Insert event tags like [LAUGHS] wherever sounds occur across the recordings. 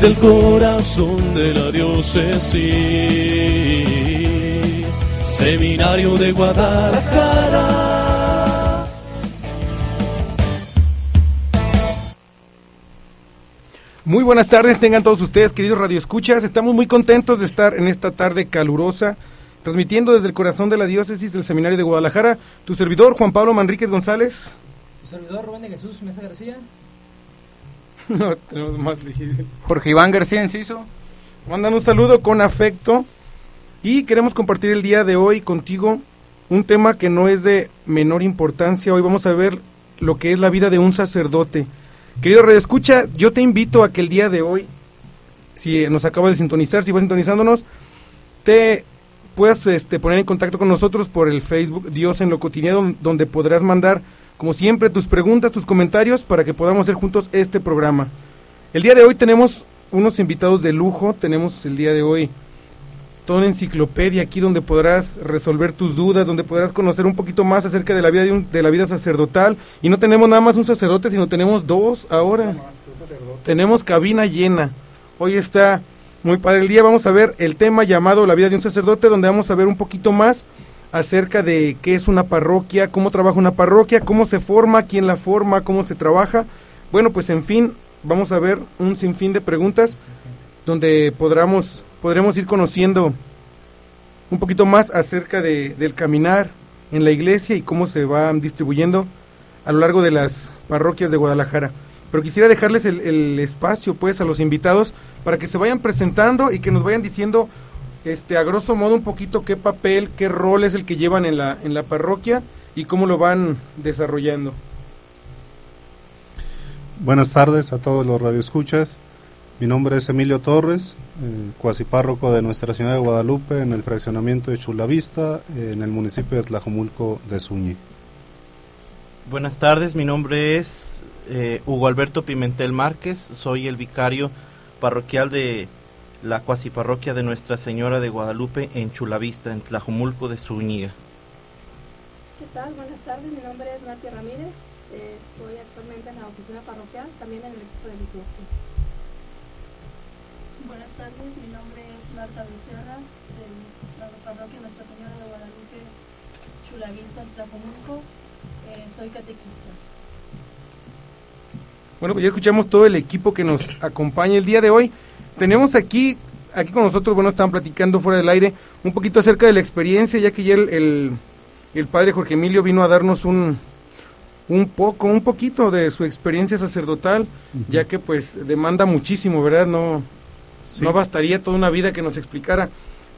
del corazón de la diócesis, Seminario de Guadalajara. Muy buenas tardes, tengan todos ustedes, queridos radioescuchas. Estamos muy contentos de estar en esta tarde calurosa, transmitiendo desde el corazón de la diócesis del Seminario de Guadalajara. Tu servidor, Juan Pablo Manríquez González. Tu servidor, Rubén de Jesús Mesa García. [LAUGHS] No, tenemos más difícil. Jorge Iván García Enciso. Mandan un saludo con afecto y queremos compartir el día de hoy contigo un tema que no es de menor importancia. Hoy vamos a ver lo que es la vida de un sacerdote. Querido Red Escucha, yo te invito a que el día de hoy, si nos acabas de sintonizar, si vas sintonizándonos, te puedas este, poner en contacto con nosotros por el Facebook Dios en lo cotidiano, donde podrás mandar, como siempre, tus preguntas, tus comentarios para que podamos hacer juntos este programa. El día de hoy tenemos unos invitados de lujo, tenemos el día de hoy toda una enciclopedia aquí donde podrás resolver tus dudas, donde podrás conocer un poquito más acerca de la vida de, un- de la vida sacerdotal. Y no tenemos nada más un sacerdote, sino tenemos dos ahora. Tenemos cabina llena. Hoy está muy padre el día. Vamos a ver el tema llamado La vida de un sacerdote, donde vamos a ver un poquito más acerca de qué es una parroquia, cómo trabaja una parroquia, cómo se forma, quién la forma, cómo se trabaja. Bueno, pues en fin, vamos a ver un sinfín de preguntas donde podremos, podremos ir conociendo un poquito más acerca de, del caminar en la iglesia y cómo se va distribuyendo a lo largo de las parroquias de Guadalajara. Pero quisiera dejarles el, el espacio pues a los invitados para que se vayan presentando y que nos vayan diciendo este a grosso modo un poquito qué papel, qué rol es el que llevan en la, en la parroquia y cómo lo van desarrollando. Buenas tardes a todos los radioescuchas. Mi nombre es Emilio Torres, eh, cuasi párroco de Nuestra Señora de Guadalupe en el fraccionamiento de Chulavista, eh, en el municipio de Tlajomulco de Zúñi. Buenas tardes, mi nombre es eh, Hugo Alberto Pimentel Márquez, soy el vicario parroquial de la cuasi parroquia de Nuestra Señora de Guadalupe en Chulavista, en Tlajomulco de Zúñiga. ¿Qué tal? Buenas tardes, mi nombre es Natia Ramírez, estoy actualmente en la oficina parroquial, también en el equipo de liturgia. Buenas tardes, mi nombre es Marta Becerra, de la parroquia Nuestra Señora de Guadalupe, Chulavista, Tlajomulco. Eh, soy catequista. Bueno, pues ya escuchamos todo el equipo que nos acompaña el día de hoy. Tenemos aquí, aquí con nosotros, bueno, estaban platicando fuera del aire un poquito acerca de la experiencia, ya que ya el, el, el padre Jorge Emilio vino a darnos un, un poco, un poquito de su experiencia sacerdotal, ya que pues demanda muchísimo, ¿verdad? No, Sí. no bastaría toda una vida que nos explicara.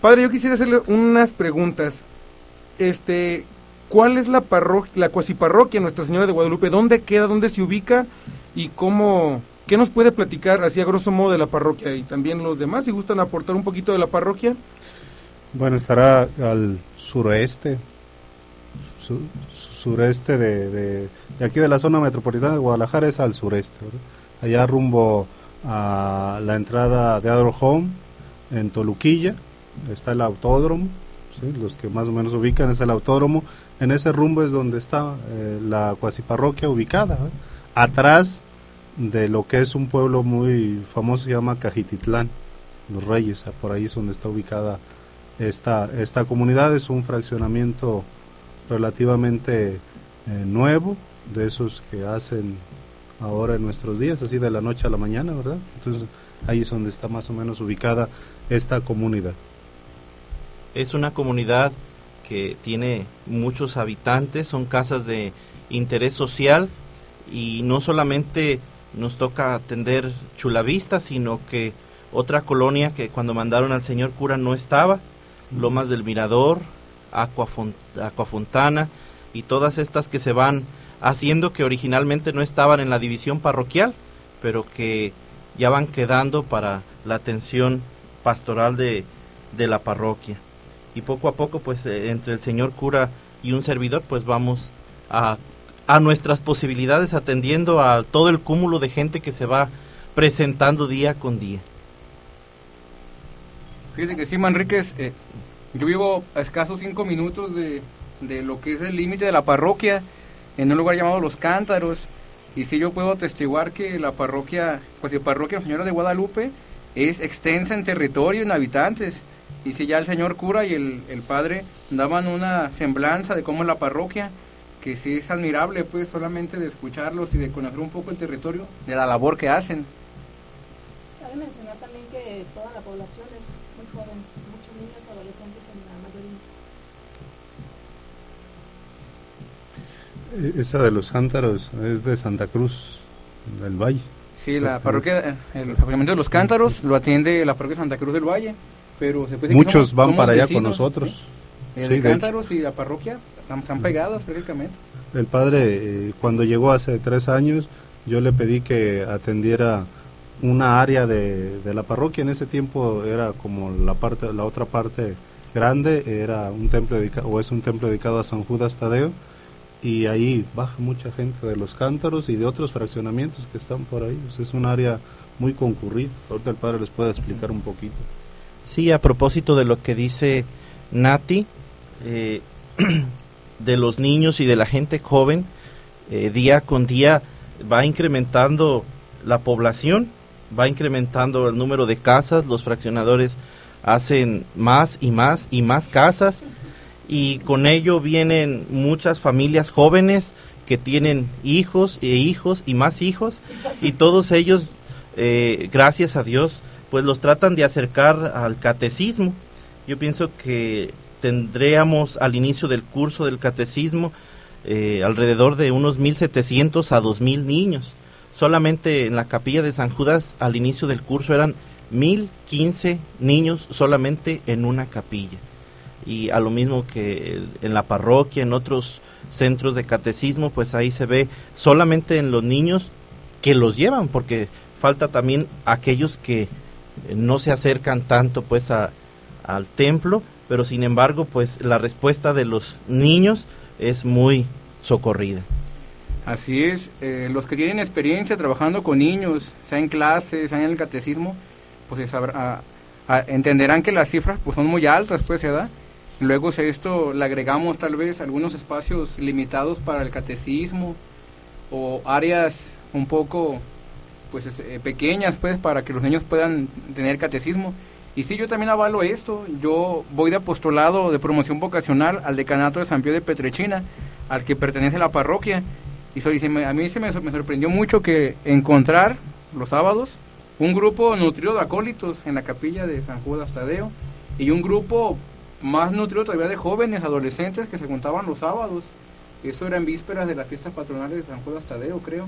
Padre, yo quisiera hacerle unas preguntas. Este, ¿cuál es la parroquia, la cuasi parroquia Nuestra Señora de Guadalupe? ¿Dónde queda? ¿Dónde se ubica? ¿Y cómo, qué nos puede platicar así a grosso modo de la parroquia? Y también los demás, si gustan aportar un poquito de la parroquia. Bueno, estará al suroeste, su- su- sureste de, de, aquí de la zona metropolitana de Guadalajara es al sureste, ¿verdad? allá rumbo a la entrada de Adro Home en Toluquilla, está el autódromo, ¿sí? los que más o menos ubican es el autódromo, en ese rumbo es donde está eh, la cuasi parroquia ubicada, atrás de lo que es un pueblo muy famoso, se llama Cajititlán, los Reyes, por ahí es donde está ubicada esta, esta comunidad, es un fraccionamiento relativamente eh, nuevo, de esos que hacen ahora en nuestros días, así de la noche a la mañana, ¿verdad? Entonces ahí es donde está más o menos ubicada esta comunidad. Es una comunidad que tiene muchos habitantes, son casas de interés social y no solamente nos toca atender Chulavista, sino que otra colonia que cuando mandaron al señor cura no estaba, Lomas del Mirador, Aquafon- Aquafontana y todas estas que se van haciendo que originalmente no estaban en la división parroquial, pero que ya van quedando para la atención pastoral de, de la parroquia. Y poco a poco, pues eh, entre el señor cura y un servidor, pues vamos a, a nuestras posibilidades atendiendo a todo el cúmulo de gente que se va presentando día con día. Fíjate que sí, Manríquez, eh, yo vivo a escasos cinco minutos de, de lo que es el límite de la parroquia, en un lugar llamado Los Cántaros. Y sí, yo puedo atestiguar que la parroquia, pues la parroquia Señora de Guadalupe es extensa en territorio, en habitantes. Y si ya el señor cura y el, el padre daban una semblanza de cómo es la parroquia, que sí es admirable, pues solamente de escucharlos y de conocer un poco el territorio, de la labor que hacen. Cabe mencionar también que toda la población es muy joven, muchos niños, adolescentes en la mayoría. Eh, Esa de los cántaros es de Santa Cruz, del Valle. Sí, la parroquia, el fragmento de los cántaros lo atiende la parroquia Santa Cruz del Valle, pero se puede decir que Muchos somos- van somos para allá con nosotros. ¿sí? Eh, Sí, de de cántaros y la parroquia están, están pegados prácticamente. El padre, eh, cuando llegó hace tres años, yo le pedí que atendiera una área de, de la parroquia. En ese tiempo era como la parte, la otra parte grande, era un templo dedicado, o es un templo dedicado a San Judas Tadeo. Y ahí baja mucha gente de los cántaros y de otros fraccionamientos que están por ahí. O sea, es un área muy concurrida. Ahorita el padre les puede explicar un poquito. Sí, a propósito de lo que dice Nati, eh, [CLEARS THROAT] de los niños y de la gente joven, eh, día con día va incrementando la población, va incrementando el número de casas, los fraccionadores hacen más y más y más casas y con ello vienen muchas familias jóvenes que tienen hijos e hijos y más hijos y todos ellos, eh, gracias a Dios, pues los tratan de acercar al catecismo. Yo pienso que tendríamos al inicio del curso del catecismo eh, alrededor de unos 1.700 a 2.000 niños. Solamente en la capilla de San Judas al inicio del curso eran 1.015 niños solamente en una capilla. Y a lo mismo que en la parroquia, en otros centros de catecismo, pues ahí se ve solamente en los niños que los llevan, porque falta también aquellos que no se acercan tanto pues al templo, pero sin embargo pues la respuesta de los niños es muy socorrida. Así es, eh, los que tienen experiencia trabajando con niños, sea en clases, sea en el catecismo, pues se sabrá- a- a- entenderán que las cifras pues son muy altas, pues, ¿verdad? Luego si esto le agregamos tal vez algunos espacios limitados para el catecismo o áreas un poco pues es- eh, pequeñas pues para que los niños puedan tener catecismo. Y sí, yo también avalo esto. Yo voy de apostolado de promoción vocacional al decanato de San Pío de Petrechina, al que pertenece la parroquia. Y a mí se me, sor- me sorprendió mucho que encontrar los sábados un grupo nutrido de acólitos en la capilla de San Judas Tadeo y un grupo más nutrido todavía de jóvenes, adolescentes que se juntaban los sábados. Eso era en vísperas de las fiestas patronales de San Judas Tadeo, creo.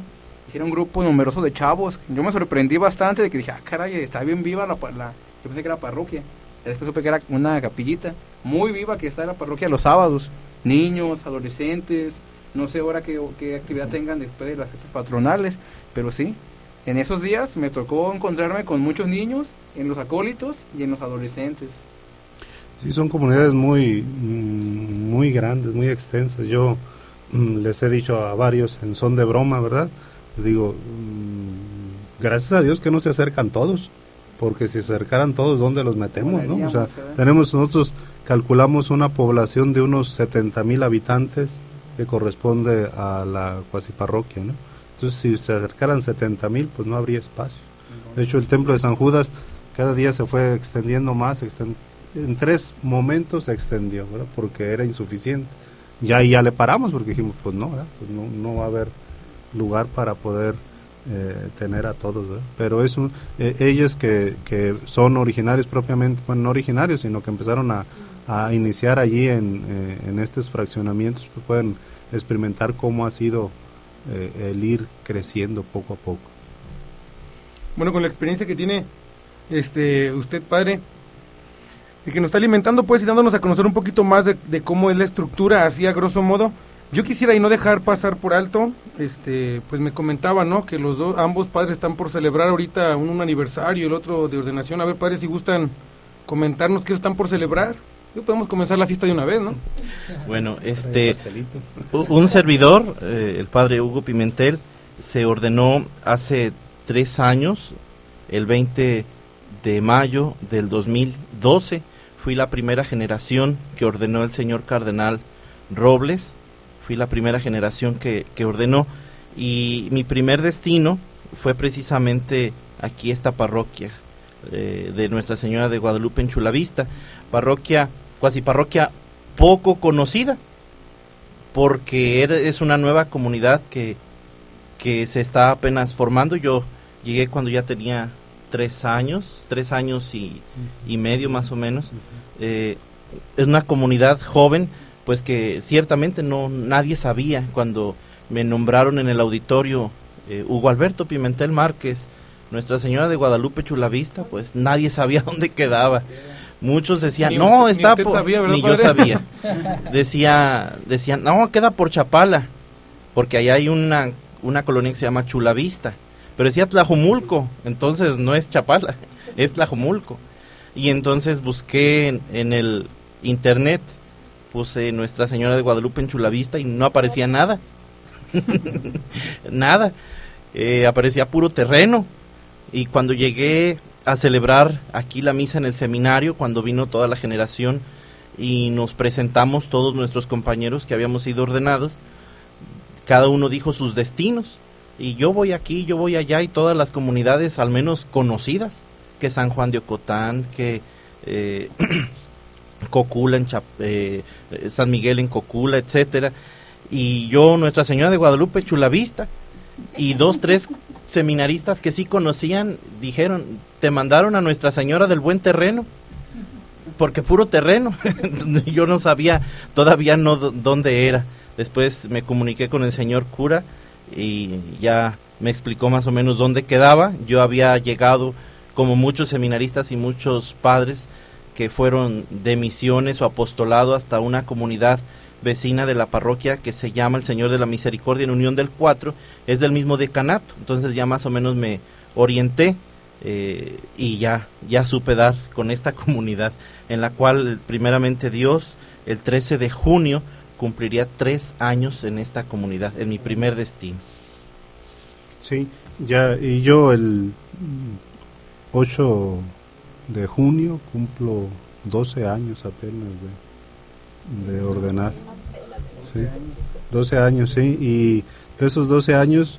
Hicieron un grupo numeroso de chavos. Yo me sorprendí bastante de que dije, ah, caray, está bien viva la, la... Yo pensé que era parroquia. Después supe que era una capillita muy viva que está en la parroquia los sábados. Niños, adolescentes, no sé ahora qué, actividad tengan después de las fiestas patronales, pero sí, en esos días me tocó encontrarme con muchos niños, en los acólitos y en los adolescentes. Sí, son comunidades muy, mm, muy grandes, muy extensas. Yo mm, les he dicho a varios en son de broma, ¿verdad? Les digo, mm, gracias a Dios que no se acercan todos, porque si se acercaran todos, ¿dónde los metemos? ¿no? O sea, tenemos nosotros, calculamos una población de unos 70 mil habitantes que corresponde a la cuasi parroquia, ¿no? Entonces, si se acercaran 70 mil, pues no habría espacio. De hecho, el templo de San Judas cada día se fue extendiendo más, exten- en tres momentos se extendió, ¿verdad? Porque era insuficiente. Ya ya le paramos porque dijimos, pues no, ¿verdad? Pues no, no va a haber lugar para poder eh, tener a todos. Pero es un- eh, ellos que, que son originarios propiamente, bueno, no originarios, sino que empezaron a, iniciar allí en, eh, estos fraccionamientos, pues pueden experimentar cómo ha sido eh, el ir creciendo poco a poco. Bueno, con la experiencia que tiene este usted, padre, y que nos está alimentando, pues, y dándonos a conocer un poquito más de cómo es la estructura, así a grosso modo, Yo quisiera y no dejar pasar por alto, este, pues me comentaba, ¿no? Que los dos, ambos padres están por celebrar ahorita un, un aniversario, el otro de ordenación. A ver, padres, si gustan comentarnos qué están por celebrar. Yo podemos comenzar la fiesta de una vez, ¿no? Bueno, este, un servidor, eh, el padre Hugo Pimentel, se ordenó hace tres años, el 20 de mayo del 2012. Fui la primera generación que ordenó el señor cardenal Robles. Fui la primera generación que, que ordenó. Y mi primer destino fue precisamente aquí, esta parroquia eh, de Nuestra Señora de Guadalupe en Chulavista. Parroquia, cuasi parroquia poco conocida, porque es una nueva comunidad que, que se está apenas formando. Yo llegué cuando ya tenía tres años, tres años y, y medio más o menos. Eh, es una comunidad joven, pues que ciertamente no nadie sabía cuando me nombraron en el auditorio eh, Hugo Alberto Pimentel Márquez, Nuestra Señora de Guadalupe Chulavista, pues nadie [LAUGHS] sabía dónde quedaba. Muchos decían, Ni no, usted- ni está usted por... sabía, ¿verdad, ni yo sabía. [LAUGHS] Decía, decían, no, queda por Chapala, porque allá hay una, una colonia que se llama Chulavista, pero decía Tlajumulco, entonces no es Chapala, [LAUGHS] es Tlajumulco. Y entonces busqué en, en el internet, puse Nuestra Señora de Guadalupe en Chulavista y no aparecía nada. [LAUGHS] nada. Eh, aparecía puro terreno. Y cuando llegué a celebrar aquí la misa en el seminario, cuando vino toda la generación y nos presentamos todos nuestros compañeros que habíamos sido ordenados, cada uno dijo sus destinos. Y yo voy aquí, yo voy allá y todas las comunidades al menos conocidas, que San Juan de Ocotán, que eh, [CLEARS THROAT] Cocula en Chap- eh, eh, San Miguel en Cocula, etcétera. Y yo, Nuestra Señora de Guadalupe, Chulavista, y dos, tres seminaristas que sí conocían, dijeron, te mandaron a Nuestra Señora del Buen Terreno, porque puro terreno. [LAUGHS] yo no sabía todavía no dónde era. Después me comuniqué con el señor cura y ya me explicó más o menos dónde quedaba. Yo había llegado, como muchos seminaristas y muchos padres que fueron de misiones o apostolado hasta una comunidad vecina de la parroquia que se llama el Señor de la Misericordia en Unión del Cuatro, es del mismo decanato, entonces ya más o menos me orienté eh, y ya, ya supe dar con esta [LAUGHS] comunidad, en la cual primeramente Dios el 13 de junio cumpliría tres años en esta comunidad, en mi primer destino. Sí, ya, y yo el mm, 8 de junio cumplo 12 años apenas de, de ordenar. Sí, 12 años, sí, y de esos 12 años,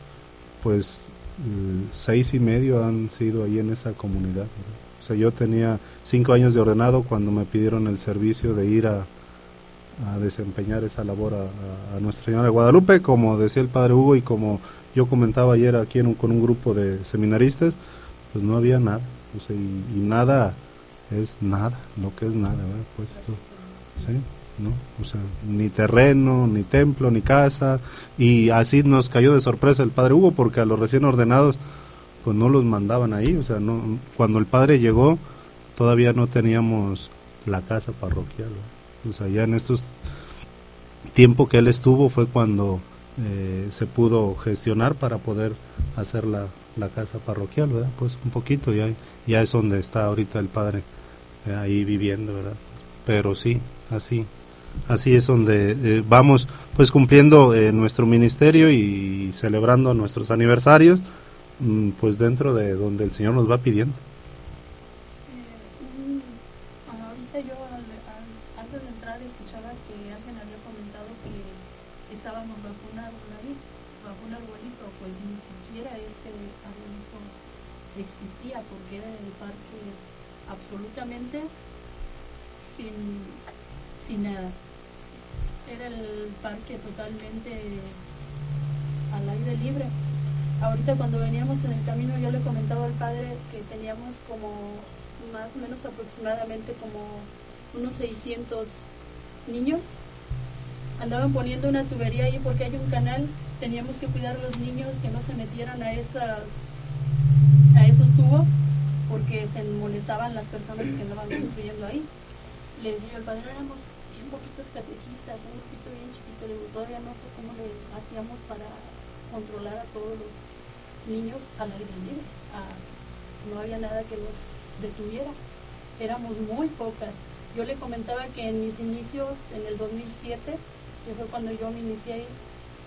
pues eh, seis y medio han sido ahí en esa comunidad. O sea, yo tenía cinco años de ordenado cuando me pidieron el servicio de ir a, desempeñar esa labor a- a Nuestra Señora de Guadalupe, como decía el Padre Hugo y como yo comentaba ayer aquí en un- con un grupo de seminaristas, pues no había nada, sea, y, nada es nada, lo que es nada, ¿verdad? Pues, eso, ¿sí? ¿no? O sea, ni terreno, ni templo, ni casa, y así nos cayó de sorpresa el Padre Hugo, porque a los recién ordenados, pues no los mandaban ahí, o sea, no, cuando el Padre llegó, todavía no teníamos la casa parroquial, o sea, ya en estos tiempo que él estuvo fue cuando eh, se pudo gestionar para poder hacer la, la casa parroquial, ¿verdad? Pues un poquito, ya, ya es donde está ahorita el padre eh, ahí viviendo, ¿verdad? Pero sí, así, así es donde eh, vamos pues cumpliendo eh, nuestro ministerio y celebrando nuestros aniversarios, mm, pues dentro de donde el Señor nos va pidiendo. Mm, Ahorita yo al- al- antes de entrar escuchaba que alguien había comentado que estábamos bajo un árbol ahí, bajo un arbolito, pues ni siquiera ese arbolito existía porque era el parque absolutamente sin, sin nada. Era el parque totalmente al aire libre. Ahorita cuando veníamos en el camino yo le comentaba al padre que teníamos como más o menos aproximadamente como unos 600 niños. Andaban poniendo una tubería ahí porque hay un canal. Teníamos que cuidar a los niños que no se metieran a esas a esos tubos porque se molestaban las personas que andaban construyendo ahí. Le decía yo al padre, éramos bien poquitos catequistas, un grupito bien chiquito, le digo, todavía no sé cómo le hacíamos para controlar a todos los niños al aire libre. No había nada que los detuviera. Éramos muy pocas. Yo le comentaba que en mis inicios, en el 2007, que fue cuando yo me inicié ahí,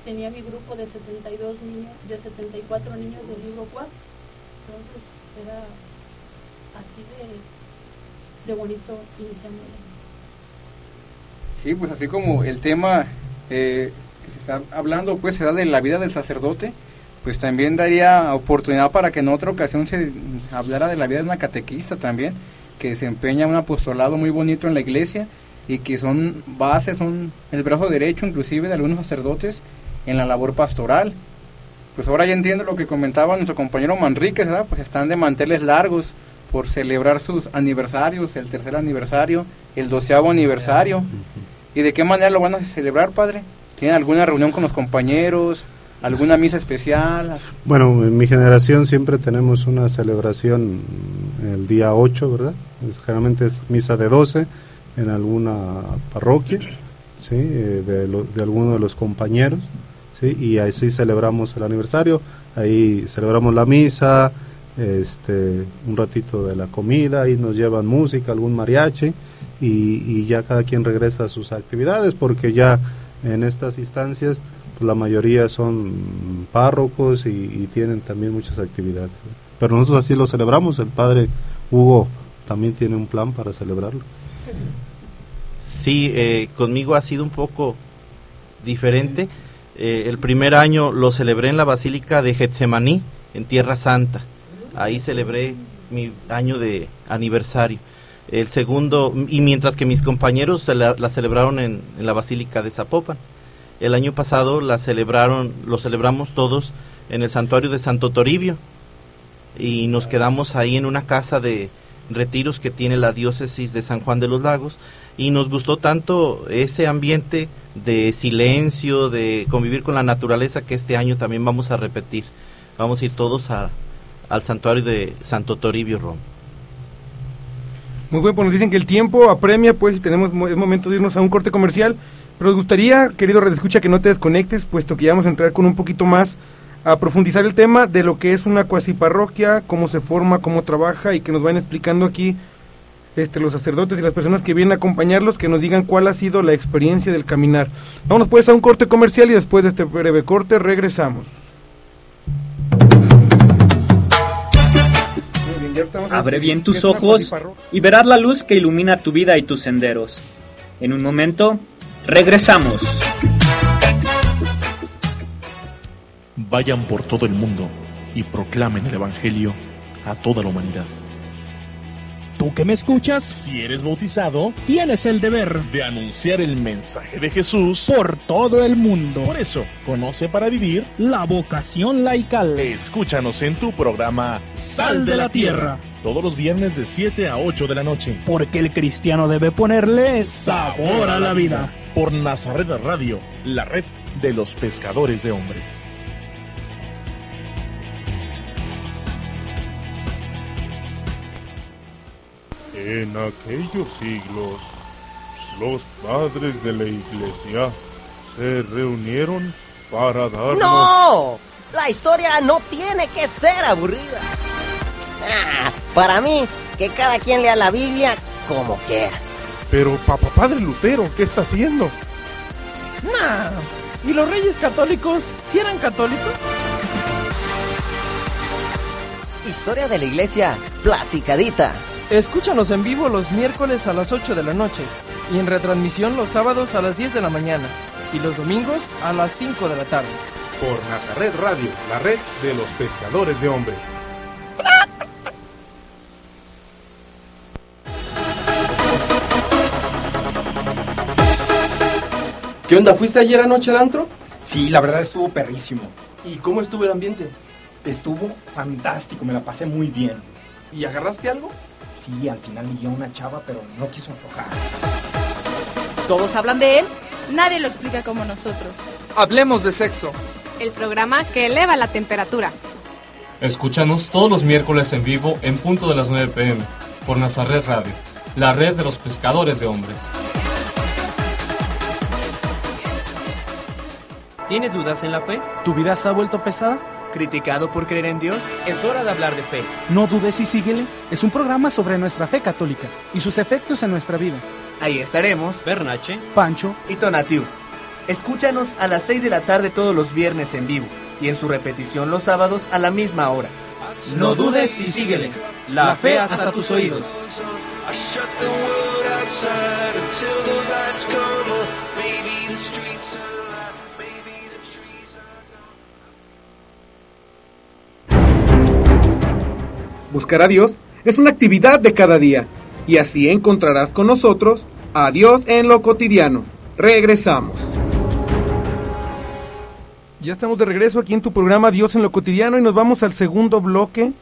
tenía mi grupo de 72 niños, de 74 niños del libro 4. Entonces era así de, de bonito iniciamos. Sí, pues así como el tema eh, que se está hablando, pues se da de la vida del sacerdote, pues también daría oportunidad para que en otra ocasión se hablara de la vida de una catequista también, que desempeña un apostolado muy bonito en la iglesia y que son bases, son el brazo derecho inclusive de algunos sacerdotes en la labor pastoral. Pues ahora ya entiendo lo que comentaba nuestro compañero Manríquez, ¿verdad? Pues están de manteles largos por celebrar sus aniversarios, el tercer aniversario, el doceavo aniversario. ¿Y de qué manera lo van a celebrar, padre? ¿Tienen alguna reunión con los compañeros? ¿Alguna misa especial? Bueno, en mi generación siempre tenemos una celebración el día 8, ¿verdad? Generalmente es misa de 12 en alguna parroquia, ¿sí? Eh, de, lo- de alguno de los compañeros, ¿sí? Y así celebramos el aniversario, ahí celebramos la misa, este, un ratito de la comida, ahí nos llevan música, algún mariachi, y, y ya cada quien regresa a sus actividades, porque ya en estas instancias pues, la mayoría son párrocos y, y tienen también muchas actividades. Pero nosotros así lo celebramos, el padre Hugo también tiene un plan para celebrarlo. Sí, eh, conmigo ha sido un poco diferente. Eh, el primer año lo celebré en la Basílica de Getsemaní, en Tierra Santa. Ahí celebré mi año de aniversario. El segundo, y mientras que mis compañeros la, la celebraron en, en la Basílica de Zapopan. El año pasado la celebraron, lo celebramos todos en el santuario de Santo Toribio y nos quedamos ahí en una casa de retiros que tiene la diócesis de San Juan de los Lagos y nos gustó tanto ese ambiente de silencio, de convivir con la naturaleza que este año también vamos a repetir. Vamos a ir todos a- al santuario de Santo Toribio Roma. Muy bien, pues nos dicen que el tiempo apremia, pues y tenemos mo- es momento de irnos a un corte comercial. Pero nos gustaría, querido redescucha, que no te desconectes, puesto que ya vamos a entrar con un poquito más a profundizar el tema de lo que es una cuasiparroquia, cómo se forma, cómo trabaja y que nos vayan explicando aquí este, los sacerdotes y las personas que vienen a acompañarlos, que nos digan cuál ha sido la experiencia del caminar. Vámonos pues a un corte comercial y después de este breve corte regresamos. Abre bien tus ojos y verás la luz que ilumina tu vida y tus senderos. En un momento, regresamos. Vayan por todo el mundo y proclamen el Evangelio a toda la humanidad. Tú que me escuchas, Si eres bautizado, tienes el deber de anunciar el mensaje de Jesús. por todo el mundo. Por eso, conoce para vivir. La vocación laical. Escúchanos en tu programa Sal de la tierra. Todos los viernes de 7 a 8 de la noche. Porque el cristiano debe ponerle sabor a la vida. Por Nazaret Radio, la red de los pescadores de hombres. En aquellos siglos, los padres de la iglesia se reunieron para darnos... ¡No! La historia no tiene que ser aburrida. Ah, para mí, que cada quien lea la Biblia como quiera. Pero papá padre Lutero, ¿qué está haciendo? Nah. ¿Y los reyes católicos? ¿Si eran católicos? Historia de la iglesia, platicadita. Escúchanos en vivo los miércoles a las 8 de la noche y en retransmisión los sábados a las 10 de la mañana y los domingos a las 5 de la tarde. Por Nazaret Radio, la red de los pescadores de hombres. ¿Qué onda? ¿Fuiste ayer anoche al antro? Sí, la verdad estuvo perrísimo. ¿Y cómo estuvo el ambiente? Estuvo fantástico, me la pasé muy bien. ¿Y agarraste algo? Sí, al final ligué a una chava, pero no quiso aflojar. ¿Todos hablan de él? Nadie lo explica como nosotros. Hablemos de sexo el programa que eleva la temperatura. Escúchanos todos los miércoles en vivo en punto de las 9 pm por Nazaret Radio, la red de los pescadores de hombres. ¿Tienes dudas en la fe? ¿Tu vida se ha vuelto pesada? ¿Criticado por creer en Dios? Es hora de hablar de fe. No dudes y síguele. Es un programa sobre nuestra fe católica y sus efectos en nuestra vida. Ahí estaremos. Bernache, Pancho y Tonatiu. Escúchanos a las 6 de la tarde todos los viernes en vivo y en su repetición los sábados a la misma hora. No dudes y síguele. La fe hasta tus oídos. Buscar a Dios es una actividad de cada día y así encontrarás con nosotros a Dios en lo cotidiano. Regresamos. Ya estamos de regreso aquí en tu programa Dios en lo cotidiano y nos vamos al segundo bloque.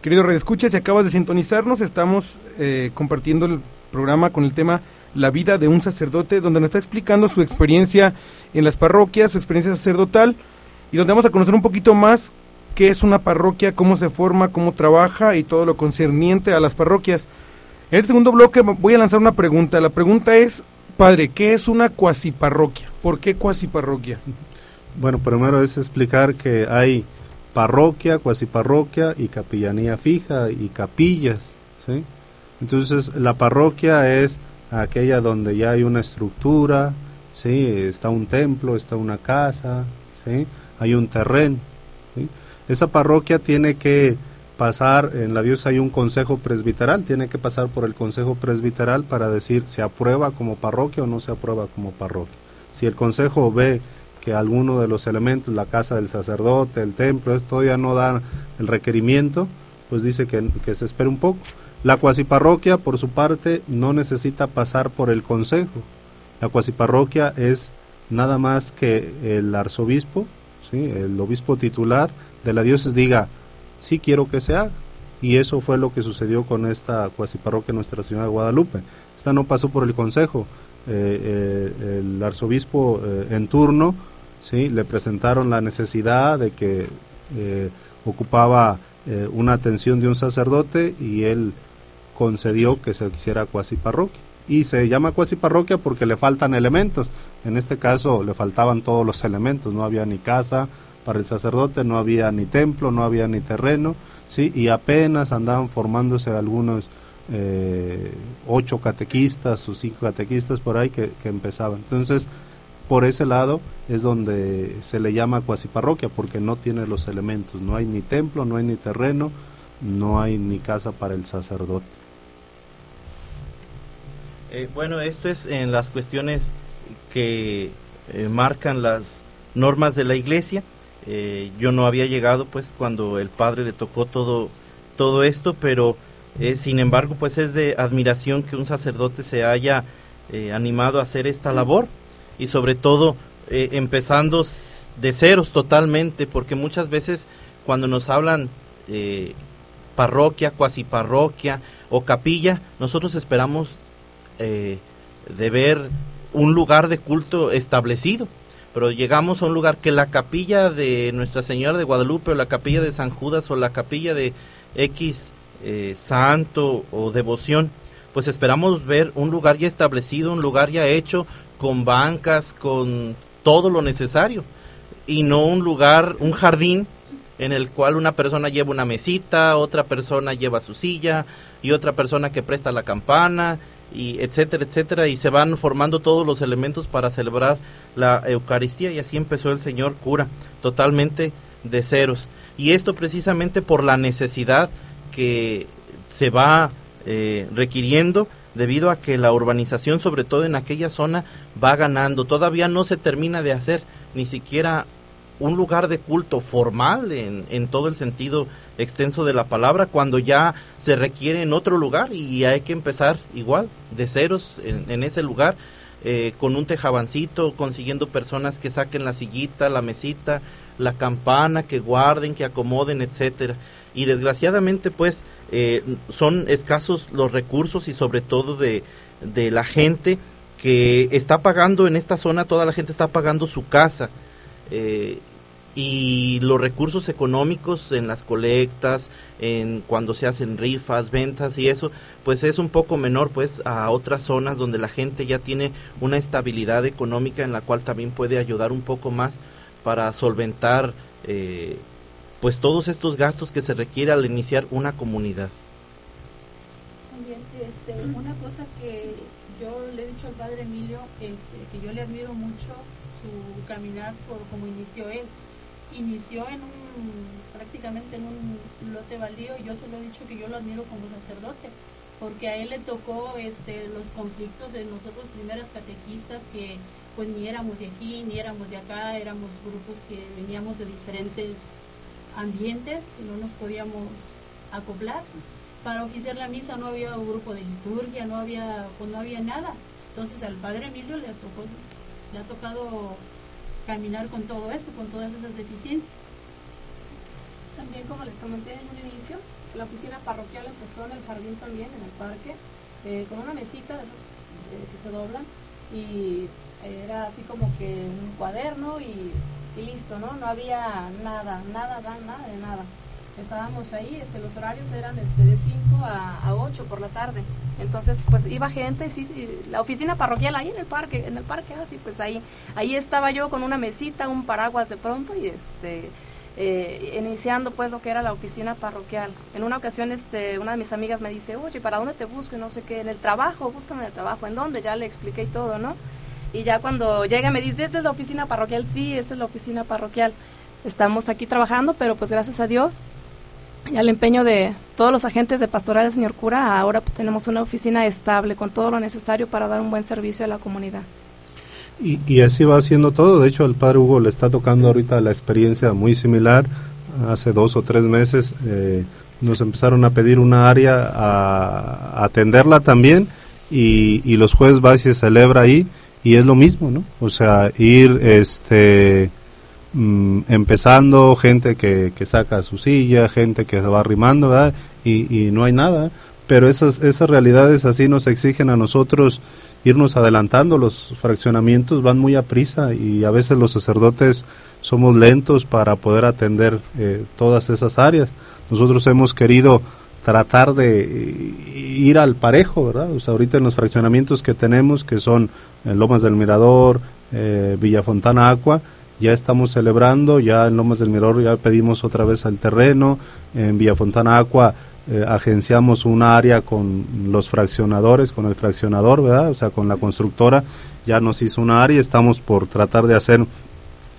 Querido Redescucha, si acabas de sintonizarnos, estamos eh, compartiendo el programa con el tema La vida de un sacerdote, donde nos está explicando su experiencia en las parroquias, su experiencia sacerdotal, y donde vamos a conocer un poquito más qué es una parroquia, cómo se forma, cómo trabaja y todo lo concerniente a las parroquias. En el segundo bloque voy a lanzar una pregunta. La pregunta es, padre, ¿qué es una cuasiparroquia? ¿Por qué cuasiparroquia? Bueno, primero es explicar que hay parroquia, cuasiparroquia y capillanía fija y capillas, ¿sí? Entonces, la parroquia es aquella donde ya hay una estructura, ¿sí? Está un templo, está una casa, ¿sí? Hay un terreno. Esa parroquia tiene que pasar, en la diosa hay un consejo presbiteral, tiene que pasar por el consejo presbiteral para decir se aprueba como parroquia o no se aprueba como parroquia. Si el consejo ve que alguno de los elementos, la casa del sacerdote, el templo, todavía no da el requerimiento, pues dice que, que se espere un poco. La cuasiparroquia, por su parte, no necesita pasar por el consejo. La cuasiparroquia es nada más que el arzobispo, ¿sí? el obispo titular de la diócesis diga, sí quiero que se haga. Y eso fue lo que sucedió con esta cuasiparroquia Nuestra Señora de Guadalupe. Esta no pasó por el consejo. Eh, eh, el arzobispo eh, en turno ¿sí? le presentaron la necesidad de que eh, ocupaba eh, una atención de un sacerdote y él concedió que se hiciera cuasi parroquia. Y se llama cuasi parroquia porque le faltan elementos. En este caso le faltaban todos los elementos. No había ni casa para el sacerdote, no había ni templo, no había ni terreno. ¿sí? Y apenas andaban formándose algunos eh, ocho catequistas o cinco catequistas por ahí que empezaban. Entonces, por ese lado es donde se le llama cuasi parroquia porque no tiene los elementos, no hay ni templo, no hay ni terreno, no hay ni casa para el sacerdote. Eh, bueno, esto es en las cuestiones que eh, marcan las normas de la iglesia. Eh, yo no había llegado pues cuando el padre le tocó todo todo esto, pero sin embargo pues es de admiración que un sacerdote se haya animado a hacer esta labor y sobre todo eh, empezando de ceros totalmente, porque muchas veces cuando nos hablan eh, parroquia, cuasi parroquia o capilla, nosotros esperamos eh, de ver un lugar de culto establecido, pero llegamos a un lugar que la capilla de Nuestra Señora de Guadalupe o la capilla de San Judas o la capilla de X santo o devoción, pues esperamos ver un lugar ya establecido, un lugar ya hecho, con bancas, con todo lo necesario y no un lugar, un jardín en el cual una persona lleva una mesita, otra persona lleva su silla y otra persona que presta la campana y etcétera, etcétera y se van formando todos los elementos para celebrar la Eucaristía y así empezó el Señor cura, totalmente de ceros. Y esto precisamente por la necesidad que se va eh, requiriendo debido a que la urbanización, sobre todo en aquella zona, va ganando. Todavía no se termina de hacer ni siquiera un lugar de culto formal en, en todo el sentido extenso de la palabra, cuando ya se requiere en otro lugar y hay que empezar igual, de ceros en, ese lugar, eh, con un tejabancito, consiguiendo personas que saquen la sillita, la mesita, la campana, que guarden, que acomoden, etcétera. Y desgraciadamente, pues, eh, son escasos los recursos y sobre todo de, de la gente que está pagando en esta zona, toda la gente está pagando su casa. Eh, y los recursos económicos en las colectas, en cuando se hacen rifas, ventas y eso, pues es un poco menor pues a otras zonas donde la gente ya tiene una estabilidad económica en la cual también puede ayudar un poco más para solventar eh, pues todos estos gastos que se requiere al iniciar una comunidad. También, este, una cosa que yo le he dicho al padre Emilio, este, que yo le admiro mucho su caminar por como inició él. Inició en un, prácticamente en un lote baldío yo se lo he dicho que yo lo admiro como sacerdote, porque a él le tocó este, los conflictos de nosotros primeras catequistas que pues ni éramos de aquí, ni éramos de acá, éramos grupos que veníamos de diferentes ambientes que no nos podíamos acoplar. Para oficiar la misa no había un grupo de liturgia, no había, pues no había nada. Entonces al padre Emilio le, le ha tocado caminar con todo eso, con todas esas deficiencias. También como les comenté en un inicio, la oficina parroquial empezó en el jardín también, en el parque, eh, con una mesita de esas eh, que se doblan y era así como que un cuaderno y, y listo, ¿no? No había nada, nada, nada, de nada. Estábamos ahí, este, los horarios eran este, de 5 a, a 8 por la tarde. Entonces, pues iba gente, sí, y la oficina parroquial ahí en el parque, en el parque así, pues ahí, ahí estaba yo con una mesita, un paraguas de pronto y este, eh, iniciando pues lo que era la oficina parroquial. En una ocasión este, una de mis amigas me dice, oye, ¿para dónde te busco? Y no sé qué, en el trabajo, búscame en el trabajo, ¿en dónde? Ya le expliqué y todo, ¿no? Y ya cuando llega me dice, ¿esta es la oficina parroquial? Sí, esta es la oficina parroquial. Estamos aquí trabajando, pero pues gracias a Dios y al empeño de todos los agentes de pastoral del señor cura, ahora pues, tenemos una oficina estable con todo lo necesario para dar un buen servicio a la comunidad. Y, y, así va haciendo todo. De hecho, al padre Hugo le está tocando ahorita la experiencia muy similar. Hace dos o tres meses eh, nos empezaron a pedir una área a, a atenderla también y, y, los jueves va y se celebra ahí y es lo mismo, ¿no? O sea, ir este mm, empezando, gente que, que, saca su silla, gente que se va arrimando, ¿verdad? Y, y no hay nada. Pero esas, esas realidades así nos exigen a nosotros irnos adelantando, los fraccionamientos van muy a prisa y a veces los sacerdotes somos lentos para poder atender eh, todas esas áreas. Nosotros hemos querido tratar de ir al parejo, ¿verdad? O sea, ahorita en los fraccionamientos que tenemos, que son en Lomas del Mirador, eh, Villa Fontana Aqua, ya estamos celebrando, ya en Lomas del Mirador ya pedimos otra vez al terreno, en Villa Fontana Aqua eh, agenciamos un área con los fraccionadores, con el fraccionador, ¿verdad? O sea, con la constructora, ya nos hizo una área, estamos por tratar de hacer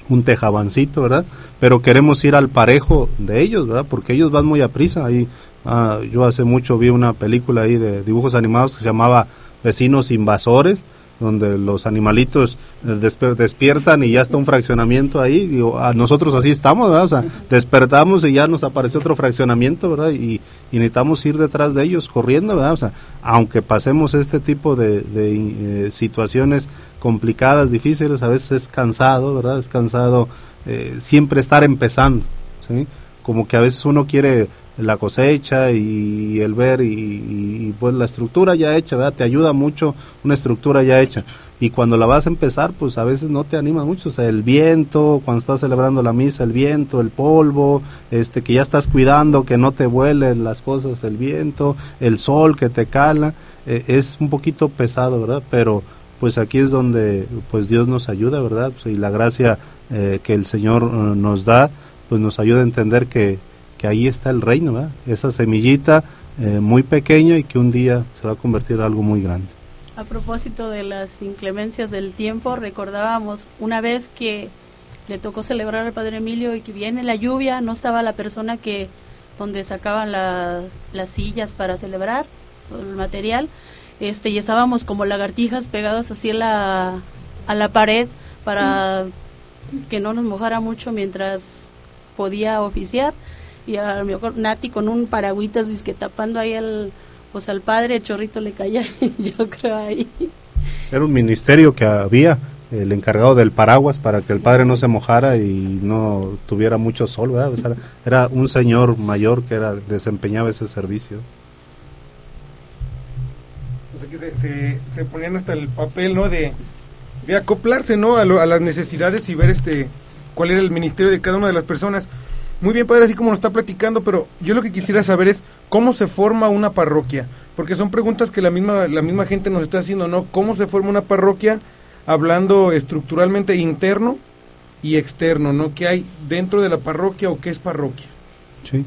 un tejabancito, ¿verdad? Pero queremos ir al parejo de ellos, ¿verdad? Porque ellos van muy a prisa. Ahí, ah, yo hace mucho vi una película ahí de dibujos animados que se llamaba Vecinos Invasores, donde los animalitos despiertan y ya está un fraccionamiento ahí. Digo, a nosotros así estamos, ¿verdad? O sea, despertamos y ya nos aparece otro fraccionamiento, ¿verdad? Y, y necesitamos ir detrás de ellos corriendo, ¿verdad? O sea, aunque pasemos este tipo de, de eh, situaciones complicadas, difíciles, a veces es cansado, ¿verdad? Es cansado eh, siempre estar empezando, ¿sí? Como que a veces uno quiere la cosecha y el ver y, pues la estructura ya hecha, ¿verdad? Te ayuda mucho una estructura ya hecha. Y cuando la vas a empezar, pues a veces no te anima mucho, o sea, el viento, cuando estás celebrando la misa, el viento, el polvo, este que ya estás cuidando que no te vuelen las cosas, el viento, el sol que te cala, eh, es un poquito pesado, ¿verdad? Pero pues aquí es donde pues Dios nos ayuda, ¿verdad? Pues, y la gracia eh, que el Señor uh, nos da, pues nos ayuda a entender que que ahí está el reino, esa semillita eh, muy pequeña y que un día se va a convertir en algo muy grande. A propósito de las inclemencias del tiempo, recordábamos una vez que le tocó celebrar al Padre Emilio y que viene la lluvia, no estaba la persona que donde sacaban las, las sillas para celebrar, todo el material, este, y estábamos como lagartijas pegadas así la, a la pared para que no nos mojara mucho mientras podía oficiar y a lo mejor Nati con un paragüitas que tapando ahí al pues al padre el chorrito le caía [LAUGHS] yo creo ahí. Era un ministerio que había el encargado del paraguas para que el padre no se mojara y no tuviera mucho sol ¿verdad? O sea, era un señor mayor que era desempeñaba ese servicio. Se ponían hasta el papel no de, de acoplarse no a, lo, a las necesidades y ver este cuál era el ministerio de cada una de las personas muy bien, padre, así como nos está platicando, pero yo lo que quisiera saber es cómo se forma una parroquia, porque son preguntas que la misma la misma gente nos está haciendo, ¿no? ¿Cómo se forma una parroquia hablando estructuralmente interno y externo, ¿no? ¿Qué hay dentro de la parroquia o qué es parroquia? Sí.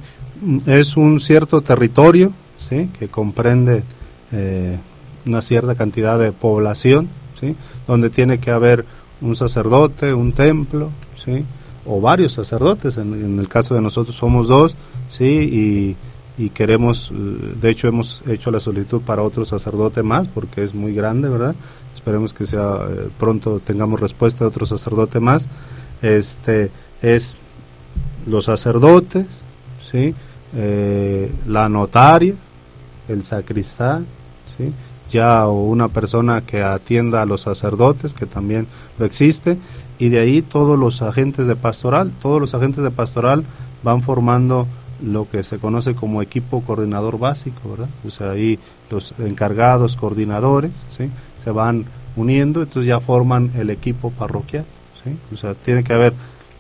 Es un cierto territorio, ¿sí? Que comprende eh, una cierta cantidad de población, ¿sí? Donde tiene que haber un sacerdote, un templo, ¿sí? O varios sacerdotes, en, el caso de nosotros somos dos, ¿sí? Y, y queremos, eh, de hecho hemos hecho la solicitud para otro sacerdote más, porque es muy grande, ¿verdad? Esperemos que sea eh, pronto tengamos respuesta de otro sacerdote más. Este es los sacerdotes, ¿sí? Eh, la notaria, el sacristán, ¿sí? ya o una persona que atienda a los sacerdotes, que también lo existe, y de ahí todos los agentes de pastoral, todos los agentes de pastoral van formando lo que se conoce como equipo coordinador básico, ¿verdad? O sea, ahí los encargados, coordinadores, ¿sí? Se van uniendo, entonces ya forman el equipo parroquial, ¿sí? O sea, tiene que haber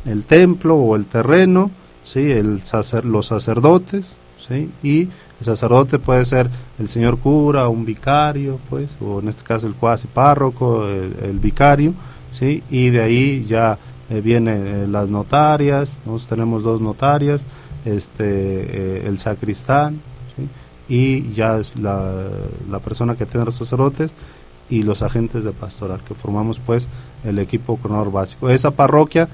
el templo o el terreno, ¿sí? El sacer, los sacerdotes, ¿sí? Y el sacerdote puede ser el señor cura, un vicario, pues, o en este caso el cuasi párroco, el, el vicario, ¿sí? Y de ahí ya eh, vienen eh, las notarias, nosotros tenemos dos notarias, este, eh, el sacristán, y ya la, la persona que tiene los sacerdotes y los agentes de pastoral, que formamos pues el equipo coordinador básico. Esa parroquia,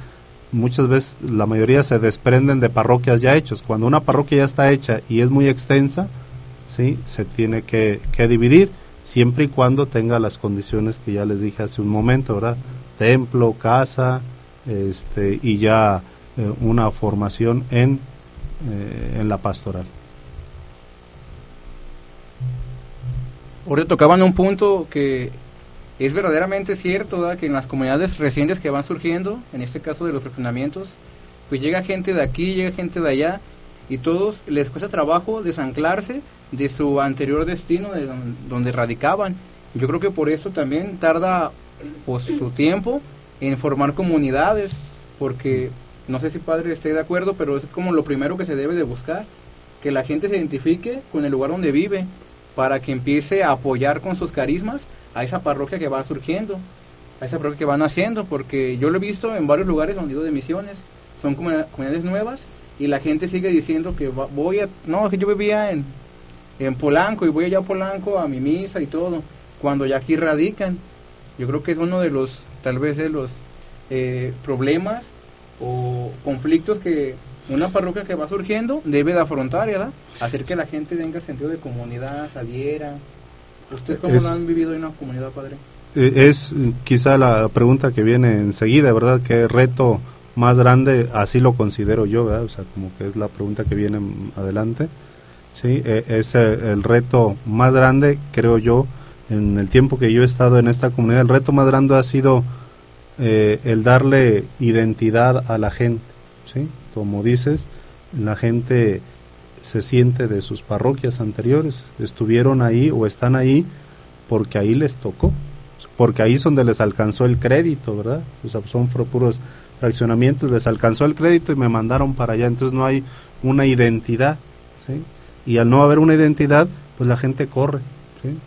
muchas veces la mayoría se desprenden de parroquias ya hechas. Cuando una parroquia ya está hecha y es muy extensa, ¿sí? se tiene que, que dividir, siempre y cuando tenga las condiciones que ya les dije hace un momento, ¿verdad? Templo, casa, este, y ya eh, una formación en, eh, en la pastoral. Ahorita tocaban un punto que es verdaderamente cierto, que en las comunidades recientes que van surgiendo, en este caso de los refinamientos, pues llega gente de aquí, llega gente de allá, y todos les cuesta trabajo desanclarse de su anterior destino, de donde radicaban. Yo creo que por eso también tarda pues, su tiempo en formar comunidades, porque no sé si padre esté de acuerdo, pero es como lo primero que se debe de buscar, que la gente se identifique con el lugar donde vive, para que empiece a apoyar con sus carismas a esa parroquia que va surgiendo, a esa parroquia que van haciendo, porque yo lo he visto en varios lugares donde he ido de misiones, son comunidades nuevas y la gente sigue diciendo que va, voy a, no, que yo vivía en, en Polanco y voy allá a Polanco a mi misa y todo, cuando ya aquí radican. Yo creo que es uno de los, tal vez de los eh, problemas o conflictos que una parroquia que va surgiendo debe de afrontar, ¿verdad? Hacer que la gente tenga sentido de comunidad, se adhiera. ¿Ustedes cómo Es- lo han vivido en una comunidad, padre? Eh, Es quizá la pregunta que viene enseguida, ¿verdad? ¿Qué reto más grande? Así lo considero yo, ¿verdad? O sea, como que es la pregunta que viene mm, adelante. Sí, eh, es eh, el reto más grande, creo yo, en el tiempo que yo he estado en esta comunidad. El reto más grande ha sido eh, el darle identidad a la gente, ¿sí? Como dices, la gente se siente de sus parroquias anteriores, estuvieron ahí o están ahí porque ahí les tocó, porque ahí es donde les alcanzó el crédito, ¿verdad? O sea, son puros fraccionamientos, les alcanzó el crédito y me mandaron para allá, entonces no hay una identidad, ¿sí? Y al no haber una identidad, pues la gente corre,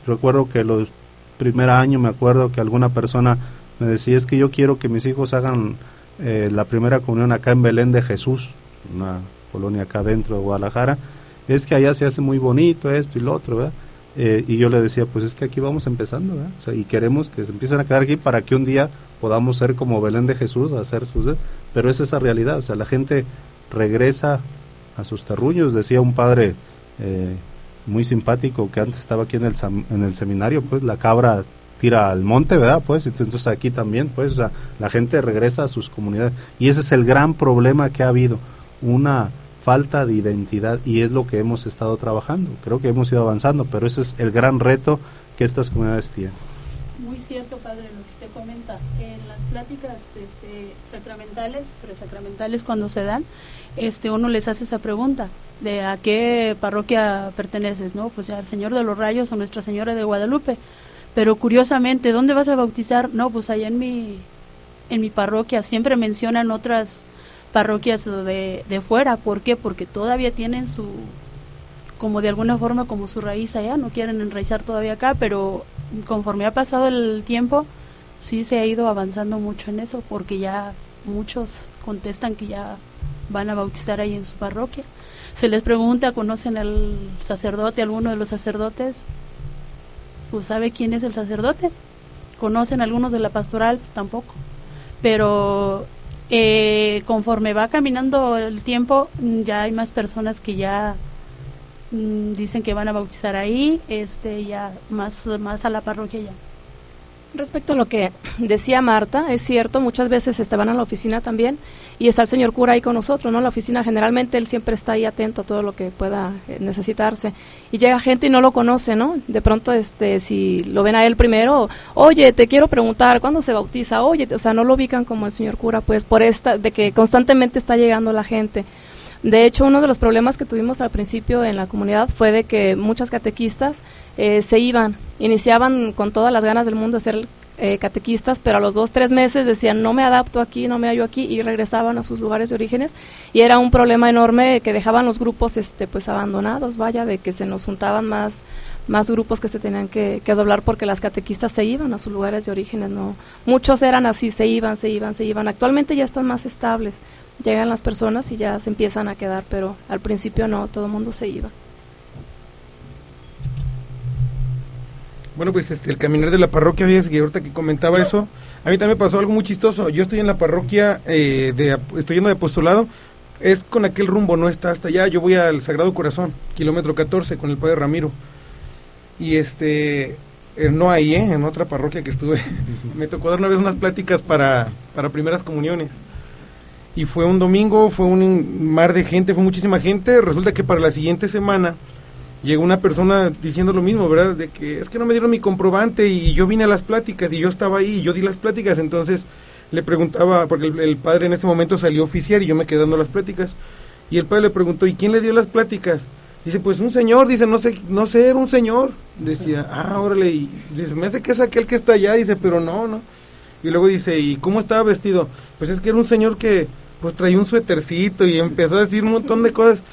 Recuerdo que los primer año me acuerdo que alguna persona me decía, es que yo quiero que mis hijos hagan eh, la primera comunión acá en Belén de Jesús, una colonia acá dentro de Guadalajara, es que allá se hace muy bonito esto y lo otro, ¿verdad? Eh, y yo le decía, pues es que aquí vamos empezando, y queremos que se empiecen a quedar aquí para que un día podamos ser como Belén de Jesús, hacer sus... Pero es esa realidad, o sea, la gente regresa a sus terruños, decía un padre eh, muy simpático que antes estaba aquí en el, en el seminario, pues la cabra tira al monte, ¿verdad? Pues entonces aquí también, pues, o sea, la gente regresa a sus comunidades. Y ese es el gran problema que ha habido, una falta de identidad y es lo que hemos estado trabajando. Creo que hemos ido avanzando, pero ese es el gran reto que estas comunidades tienen. Muy cierto, padre, lo que usted comenta. En las pláticas este, sacramentales, presacramentales, cuando se dan, este, uno les hace esa pregunta de a qué parroquia perteneces, ¿no? Pues al Señor de los Rayos o Nuestra Señora de Guadalupe. Pero curiosamente, ¿dónde vas a bautizar? No, pues allá en mi, en mi parroquia. Siempre mencionan otras parroquias de, de fuera. ¿Por qué? Porque todavía tienen su, como de alguna forma como su raíz allá, no quieren enraizar todavía acá, pero conforme ha pasado el tiempo, sí se ha ido avanzando mucho en eso, porque ya muchos contestan que ya van a bautizar ahí en su parroquia. Se les pregunta, ¿conocen al sacerdote, alguno de los sacerdotes? Pues sabe quién es el sacerdote. ¿Conocen algunos de la pastoral? Pues tampoco. Pero eh, conforme va caminando el tiempo, ya hay más personas que ya mm, dicen que van a bautizar ahí, este, ya más, más a la parroquia ya. Respecto a lo que decía Marta, es cierto, muchas veces este, van a la oficina también y está el señor cura ahí con nosotros, ¿no? La oficina generalmente él siempre está ahí atento a todo lo que pueda eh, necesitarse y llega gente y no lo conoce, ¿no? De pronto, este, si lo ven a él primero, oye, te quiero preguntar, ¿cuándo se bautiza? Oye, o sea, no lo ubican como el señor cura, pues por esta, de que constantemente está llegando la gente. De hecho, uno de los problemas que tuvimos al principio en la comunidad fue de que muchas catequistas eh, se iban, iniciaban con todas las ganas del mundo de ser eh, catequistas, pero a los dos, tres meses decían, no me adapto aquí, no me hallo aquí, y regresaban a sus lugares de orígenes, y era un problema enorme que dejaban los grupos este, pues abandonados, vaya, de que se nos juntaban más, más grupos que se tenían que, que doblar porque las catequistas se iban a sus lugares de orígenes, no, muchos eran así, se iban, se iban, se iban, actualmente ya están más estables, llegan las personas y ya se empiezan a quedar, pero al principio no, todo el mundo se iba. Bueno, pues este, el caminar de la parroquia, fíjese que ahorita que comentaba eso, a mí también pasó algo muy chistoso. Yo estoy en la parroquia, eh, de, estoy yendo de apostolado, es con aquel rumbo, no está hasta allá. Yo voy al Sagrado Corazón, kilómetro 14, con el padre Ramiro. Y este, eh, no ahí, ¿eh? en otra parroquia que estuve. [LAUGHS] me tocó dar una vez unas pláticas para, para primeras comuniones. Y fue un domingo, fue un mar de gente, fue muchísima gente. Resulta que para la siguiente semana llegó una persona diciendo lo mismo, ¿verdad? De que es que no me dieron mi comprobante y yo vine a las pláticas y yo estaba ahí y yo di las pláticas, entonces le preguntaba, porque el, padre en ese momento salió a oficiar y yo me quedé dando las pláticas, y el padre le preguntó, ¿y quién le dio las pláticas? Dice, pues un señor, dice, no sé, no sé, era un señor. Decía, ah, órale, y dice, me hace que es aquel que está allá, dice, pero no, no. Y luego dice, ¿y cómo estaba vestido? Pues es que era un señor que, pues traía un suétercito y empezó a decir un montón de cosas.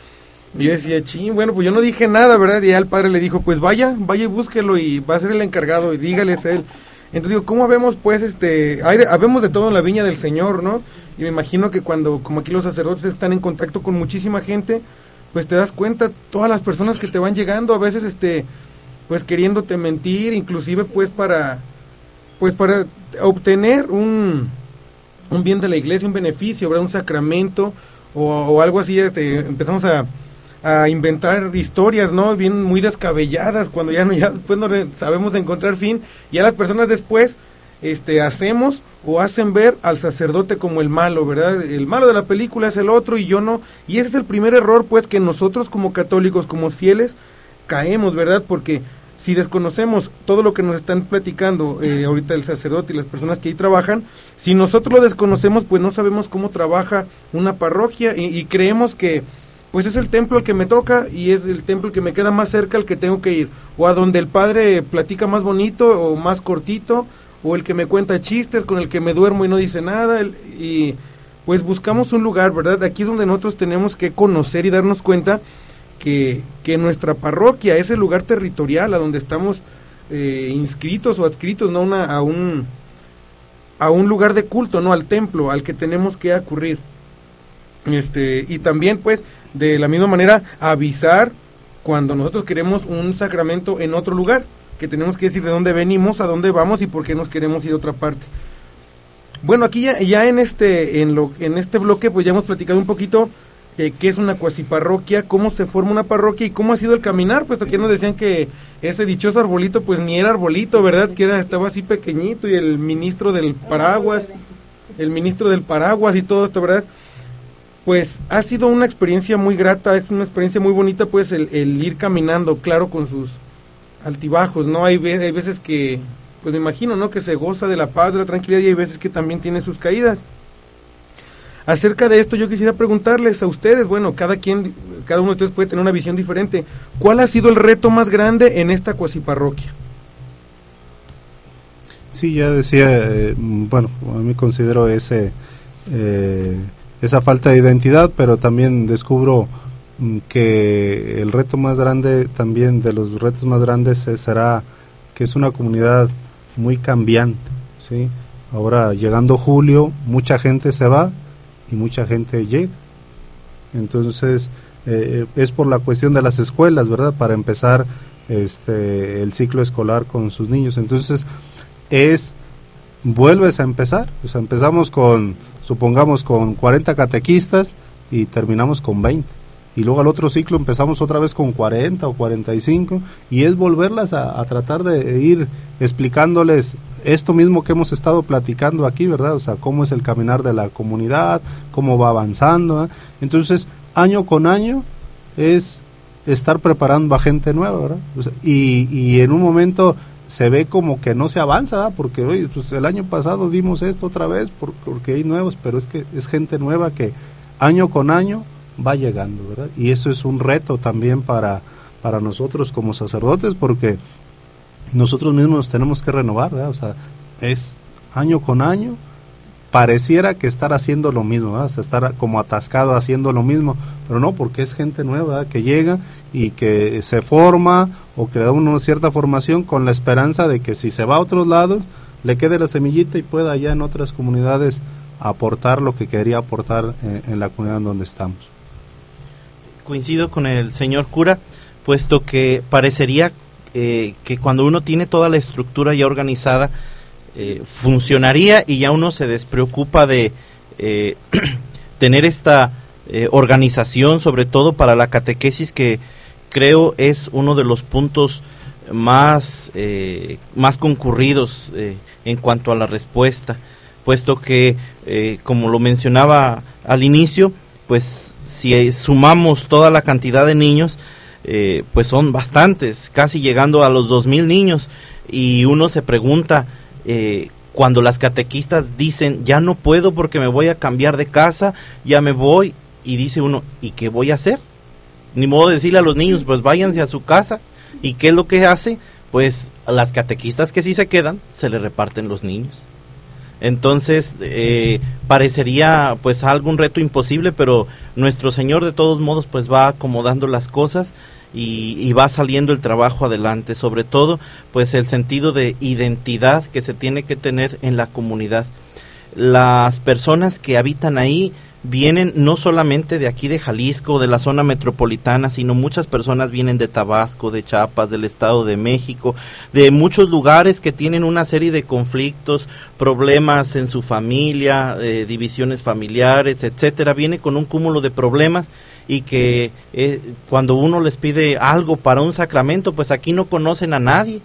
Y yo decía, ching, bueno, pues yo no dije nada, ¿verdad? Y ya el padre le dijo, pues vaya, vaya y búsquelo y va a ser el encargado y dígales a él. Entonces digo, ¿cómo vemos pues este, hay de, habemos de todo en la viña del Señor, ¿no? Y me imagino que cuando, como aquí los sacerdotes están en contacto con muchísima gente, pues te das cuenta todas las personas que te van llegando, a veces este, pues queriéndote mentir, inclusive pues para, pues para obtener un, un bien de la iglesia, un beneficio, ¿verdad? Un sacramento o, o algo así, este, empezamos a a inventar historias, ¿no? Bien muy descabelladas cuando ya no ya después no sabemos encontrar fin y a las personas después este hacemos o hacen ver al sacerdote como el malo, ¿verdad? El malo de la película es el otro y yo no. Y ese es el primer error pues que nosotros como católicos, como fieles caemos, ¿verdad? Porque si desconocemos todo lo que nos están platicando eh, ahorita el sacerdote y las personas que ahí trabajan, si nosotros lo desconocemos, pues no sabemos cómo trabaja una parroquia y, creemos que pues es el templo al que me toca y es el templo que me queda más cerca al que tengo que ir. O a donde el padre platica más bonito o más cortito, o el que me cuenta chistes, con el que me duermo y no dice nada. y pues buscamos un lugar, ¿verdad? Aquí es donde nosotros tenemos que conocer y darnos cuenta que, nuestra parroquia es el lugar territorial a donde estamos eh, inscritos o adscritos, no una, a, un, a un lugar de culto, no al templo al que tenemos que acurrir. Este, y también pues de la misma manera avisar cuando nosotros queremos un sacramento en otro lugar, que tenemos que decir de dónde venimos, a dónde vamos y por qué nos queremos ir a otra parte. Bueno, aquí ya, ya en este en lo en este bloque pues ya hemos platicado un poquito eh, qué es una cuasiparroquia, cómo se forma una parroquia y cómo ha sido el caminar, puesto que nos decían que este dichoso arbolito pues ni era arbolito, ¿verdad? Que era estaba así pequeñito y el ministro del paraguas, el ministro del paraguas y todo esto, ¿verdad? pues ha sido una experiencia muy grata, es una experiencia muy bonita, pues el, ir caminando, claro, con sus altibajos, ¿no? Hay, hay veces que, pues me imagino, ¿no? Que se goza de la paz, de la tranquilidad y hay veces que también tiene sus caídas. Acerca de esto yo quisiera preguntarles a ustedes, bueno, cada quien, cada uno de ustedes puede tener una visión diferente. ¿Cuál ha sido el reto más grande en esta cuasiparroquia? Sí, ya decía, eh, bueno, a mí considero ese... Eh, esa falta de identidad, pero también descubro mm, que el reto más grande, también de los retos más grandes será que es una comunidad muy cambiante, ¿sí? ahora llegando julio, mucha gente se va y mucha gente llega. Entonces, eh, es por la cuestión de las escuelas, ¿verdad? Para empezar este, el ciclo escolar con sus niños. Entonces, es, vuelves a empezar, o sea, empezamos con, supongamos, con 40 catequistas y terminamos con 20. Y luego al otro ciclo empezamos otra vez con 40 o 45 y es volverlas a, tratar de ir explicándoles esto mismo que hemos estado platicando aquí, ¿verdad? O sea, cómo es el caminar de la comunidad, cómo va avanzando. ¿eh? Entonces, año con año es estar preparando a gente nueva, ¿verdad? Y, y en un momento se ve como que no se avanza, ¿verdad? porque pues el año pasado dimos esto otra vez por- porque hay nuevos, pero es que es gente nueva que año con año va llegando, ¿verdad? Y eso es un reto también para, para nosotros como sacerdotes, porque nosotros mismos nos tenemos que renovar. O sea, es año con año, pareciera que estar haciendo lo mismo. O sea, estar como atascado haciendo lo mismo, pero no, porque es gente nueva que llega y que se forma o que le da una cierta formación con la esperanza de que si se va a otros lados, le quede la semillita y pueda ya en otras comunidades aportar lo que quería aportar eh, en la comunidad en donde estamos. Coincido con el señor cura, puesto que parecería eh, que cuando uno tiene toda la estructura ya organizada, eh, funcionaría y ya uno se despreocupa de eh, [CLEARS THROAT] tener esta eh, organización, sobre todo para la catequesis, que creo es uno de los puntos más, más concurridos en cuanto a la respuesta, puesto que, como lo mencionaba al inicio, pues si eh, sumamos toda la cantidad de niños, eh, pues son bastantes, casi llegando a los 2.000 niños, y uno se pregunta, eh, cuando las catequistas dicen, ya no puedo porque me voy a cambiar de casa, ya me voy, y dice uno, ¿y qué voy a hacer? Ni modo de decirle a los niños, pues váyanse a su casa, ¿y qué es lo que hace? Pues las catequistas que sí se quedan, se le reparten los niños. Entonces, eh, parecería pues algún reto imposible, pero nuestro Señor de todos modos pues va acomodando las cosas y, y va saliendo el trabajo adelante, sobre todo pues el sentido de identidad que se tiene que tener en la comunidad. Las personas que habitan ahí vienen no solamente de aquí de Jalisco, de la zona metropolitana, sino muchas personas vienen de Tabasco, de Chiapas, del Estado de México, de muchos lugares que tienen una serie de conflictos, problemas en su familia, eh, divisiones familiares, etcétera. Viene con un cúmulo de problemas y que eh, cuando uno les pide algo para un sacramento, pues aquí no conocen a nadie,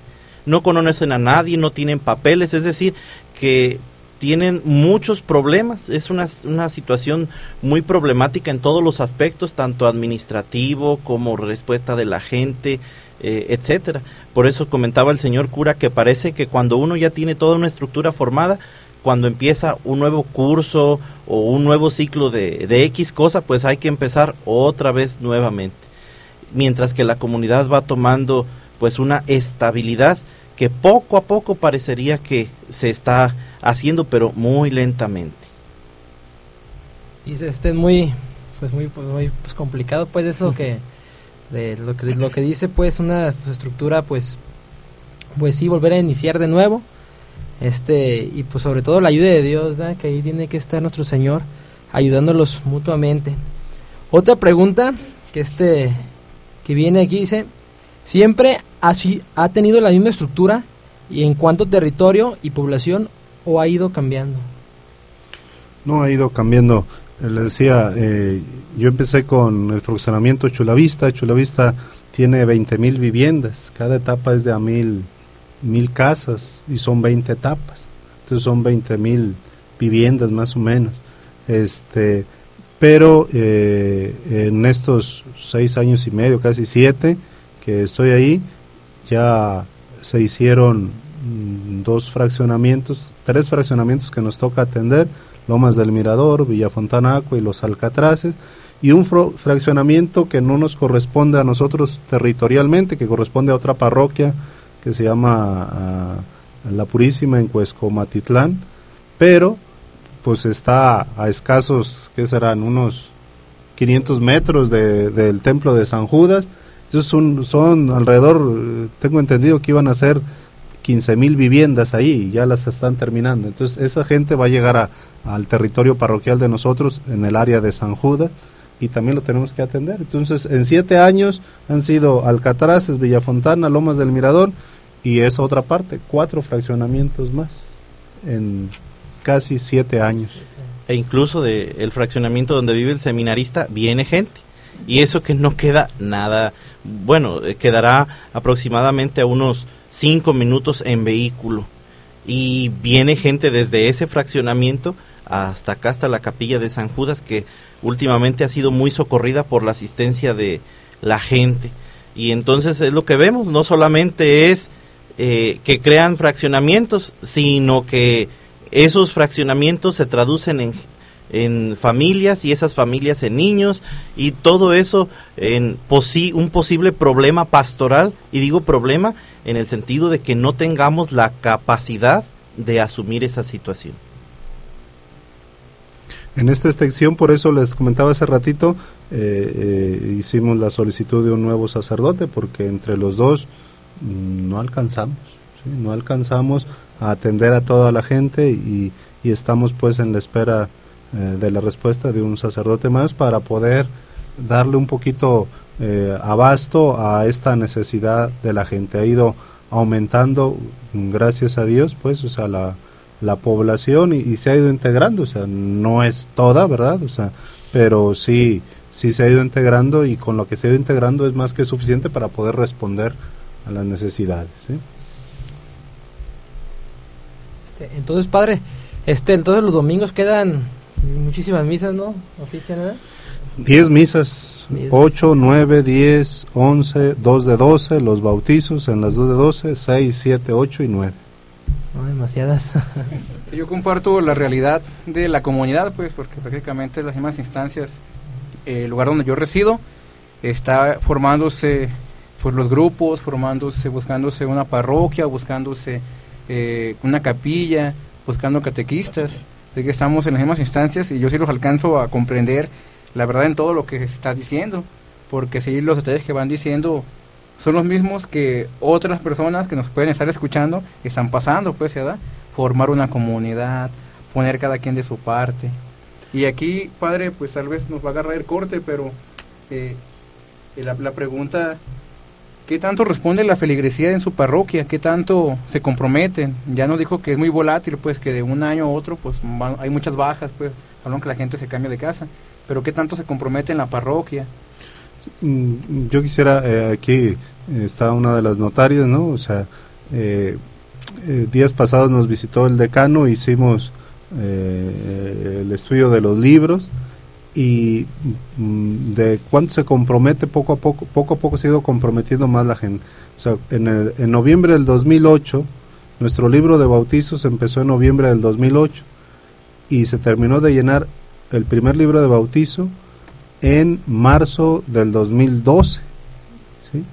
no conocen a nadie, no tienen papeles, es decir, que tienen muchos problemas. Es una, una situación muy problemática en todos los aspectos, tanto administrativo como respuesta de la gente, eh, etcétera. Por eso comentaba el señor cura que parece que cuando uno ya tiene toda una estructura formada, cuando empieza un nuevo curso o un nuevo ciclo de, de X cosa, pues hay que empezar otra vez nuevamente. Mientras que la comunidad va tomando pues una estabilidad que poco a poco parecería que se está haciendo, pero muy lentamente. Y es este muy pues muy pues, muy pues, complicado pues eso [LAUGHS] que de lo que lo que dice pues una estructura pues pues sí volver a iniciar de nuevo. Este y pues sobre todo la ayuda de Dios que ahí tiene que estar nuestro Señor ayudándolos mutuamente. Otra pregunta que este que viene aquí dice siempre así ha tenido la misma estructura y en cuanto a territorio y población o ha ido cambiando No, ha ido cambiando. Eh, Le decía, eh, yo empecé con el fraccionamiento Chulavista. Chulavista tiene 20 mil viviendas. Cada etapa es de a mil, mil casas y son 20 etapas. Entonces son 20 mil viviendas más o menos. Este, pero eh, en estos seis años y medio, casi siete, que estoy ahí, ya se hicieron mm, dos fraccionamientos, tres fraccionamientos que nos toca atender, Lomas del Mirador, Villafontanaco y Los Alcatraces, y un fraccionamiento que no nos corresponde a nosotros territorialmente, que corresponde a otra parroquia que se llama ah, La Purísima en Cuescomatitlán, pero pues está a escasos, ¿qué serán? Unos 500 metros de- del templo de San Judas. Entonces son, son alrededor, eh, tengo entendido que iban a ser 15 mil viviendas ahí y ya las están terminando. Entonces esa gente va a llegar a, al territorio parroquial de nosotros en el área de San Judas y también lo tenemos que atender. Entonces en siete años han sido Alcatraces, Villafontana, Lomas del Mirador y esa otra parte, cuatro fraccionamientos más en casi siete años. E incluso de el fraccionamiento donde vive el seminarista viene gente. Y eso que no queda nada, bueno, eh, quedará aproximadamente a unos cinco minutos en vehículo. Y viene gente desde ese fraccionamiento hasta acá, hasta la capilla de San Judas, que últimamente ha sido muy socorrida por la asistencia de la gente. Y entonces es lo que vemos, no solamente es eh, que crean fraccionamientos, sino que esos fraccionamientos se traducen en, en familias y esas familias en niños y todo eso en posi un posible problema pastoral y digo problema en el sentido de que no tengamos la capacidad de asumir esa situación. En esta extensión, por eso les comentaba hace ratito, eh, eh, hicimos la solicitud de un nuevo sacerdote porque entre los dos mm, no alcanzamos, no alcanzamos a atender a toda la gente y, y estamos pues en la espera eh, de la respuesta de un sacerdote más para poder darle un poquito eh, abasto a esta necesidad de la gente. Ha ido aumentando, gracias a Dios, pues, o sea, la, la población y, y, se ha ido integrando, o sea, no es toda, ¿verdad? O sea, pero sí, sí se ha ido integrando y con lo que se ha ido integrando es más que suficiente para poder responder a las necesidades. ¿sí? Este, entonces, padre, este, entonces los domingos quedan muchísimas misas, ¿no? Ofician. 10 misas, 8, 9, 10, 11, 2 de 12, los bautizos en las 2 de 12, 6, 7, 8 y 9. No, demasiadas. [LAUGHS] Yo comparto la realidad de la comunidad, pues, porque prácticamente las mismas instancias, eh, el lugar donde yo resido, está formándose pues los grupos, formándose, buscándose una parroquia, buscándose eh, una capilla, buscando catequistas, de que estamos en las mismas instancias y yo sí los alcanzo a comprender la verdad en todo lo que se está diciendo, porque si los detalles que van diciendo son los mismos que otras personas que nos pueden estar escuchando están pasando, pues, ¿verdad? Formar una comunidad, poner cada quien de su parte. Y aquí, padre, pues tal vez nos va a agarrar el corte, pero eh, la, la, pregunta, ¿qué tanto responde la feligresía en su parroquia? ¿Qué tanto se comprometen? Ya nos dijo que es muy volátil, pues, que de un año a otro, pues, van, hay muchas bajas, pues, hablan que la gente se cambia de casa. Pero ¿qué tanto se compromete en la parroquia? Yo quisiera, eh, aquí está una de las notarias, ¿no? O sea, eh, eh, días pasados nos visitó el decano, hicimos eh, el estudio de los libros y mm, de cuánto se compromete poco a poco, poco a poco se ha ido comprometiendo más la gente. O sea, en, el, en noviembre del 2008, nuestro libro de bautizos empezó en noviembre del 2008 y se terminó de llenar el primer libro de bautizo en marzo del 2012. ¿sí?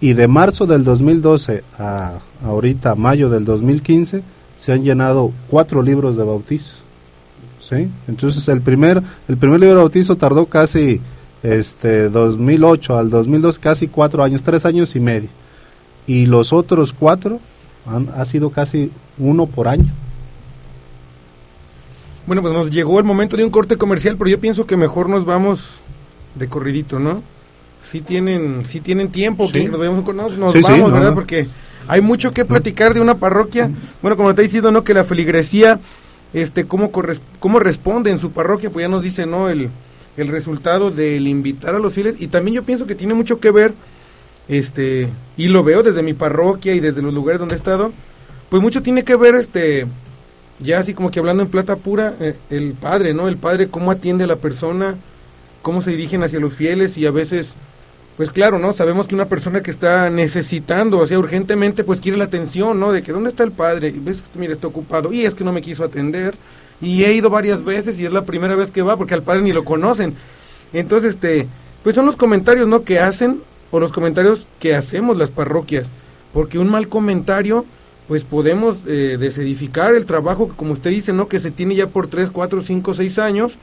Y de marzo del 2012 a ahorita, mayo del 2015, se han llenado cuatro libros de bautizo. ¿sí? Entonces el primer, el primer libro de bautizo tardó casi este 2008 al 2012, casi cuatro años, tres años y medio. Y los otros cuatro han, ha sido casi uno por año. Bueno, pues nos llegó el momento de un corte comercial, pero yo pienso que mejor nos vamos de corridito, ¿no? Sí tienen, sí tienen tiempo, Sí. que nos, vemos, nos, nos sí, vamos, ¿verdad? no. Porque hay mucho que platicar de una parroquia. Bueno, como te diciendo, ¿no? Que la feligresía, este, cómo, corres- cómo responde en su parroquia, pues ya nos dice, ¿no? El, el resultado del invitar a los fieles. Y también yo pienso que tiene mucho que ver, este, y lo veo desde mi parroquia y desde los lugares donde he estado, pues mucho tiene que ver, este, ya así como que hablando en plata pura, eh, el padre, ¿no? El padre cómo atiende a la persona, cómo se dirigen hacia los fieles y a veces, pues claro, ¿no? Sabemos que una persona que está necesitando, o sea, urgentemente, pues quiere la atención, ¿no? De que ¿dónde está el padre? Y ves, mira, está ocupado. Y es que no me quiso atender. Y he ido varias veces y es la primera vez que va porque al padre ni lo conocen. Entonces, este, pues son los comentarios, ¿no? Que hacen o los comentarios que hacemos las parroquias. Porque un mal comentario, pues podemos eh, desedificar el trabajo que, como usted dice, ¿no? Que se tiene ya por 3, 4, 5, 6 años.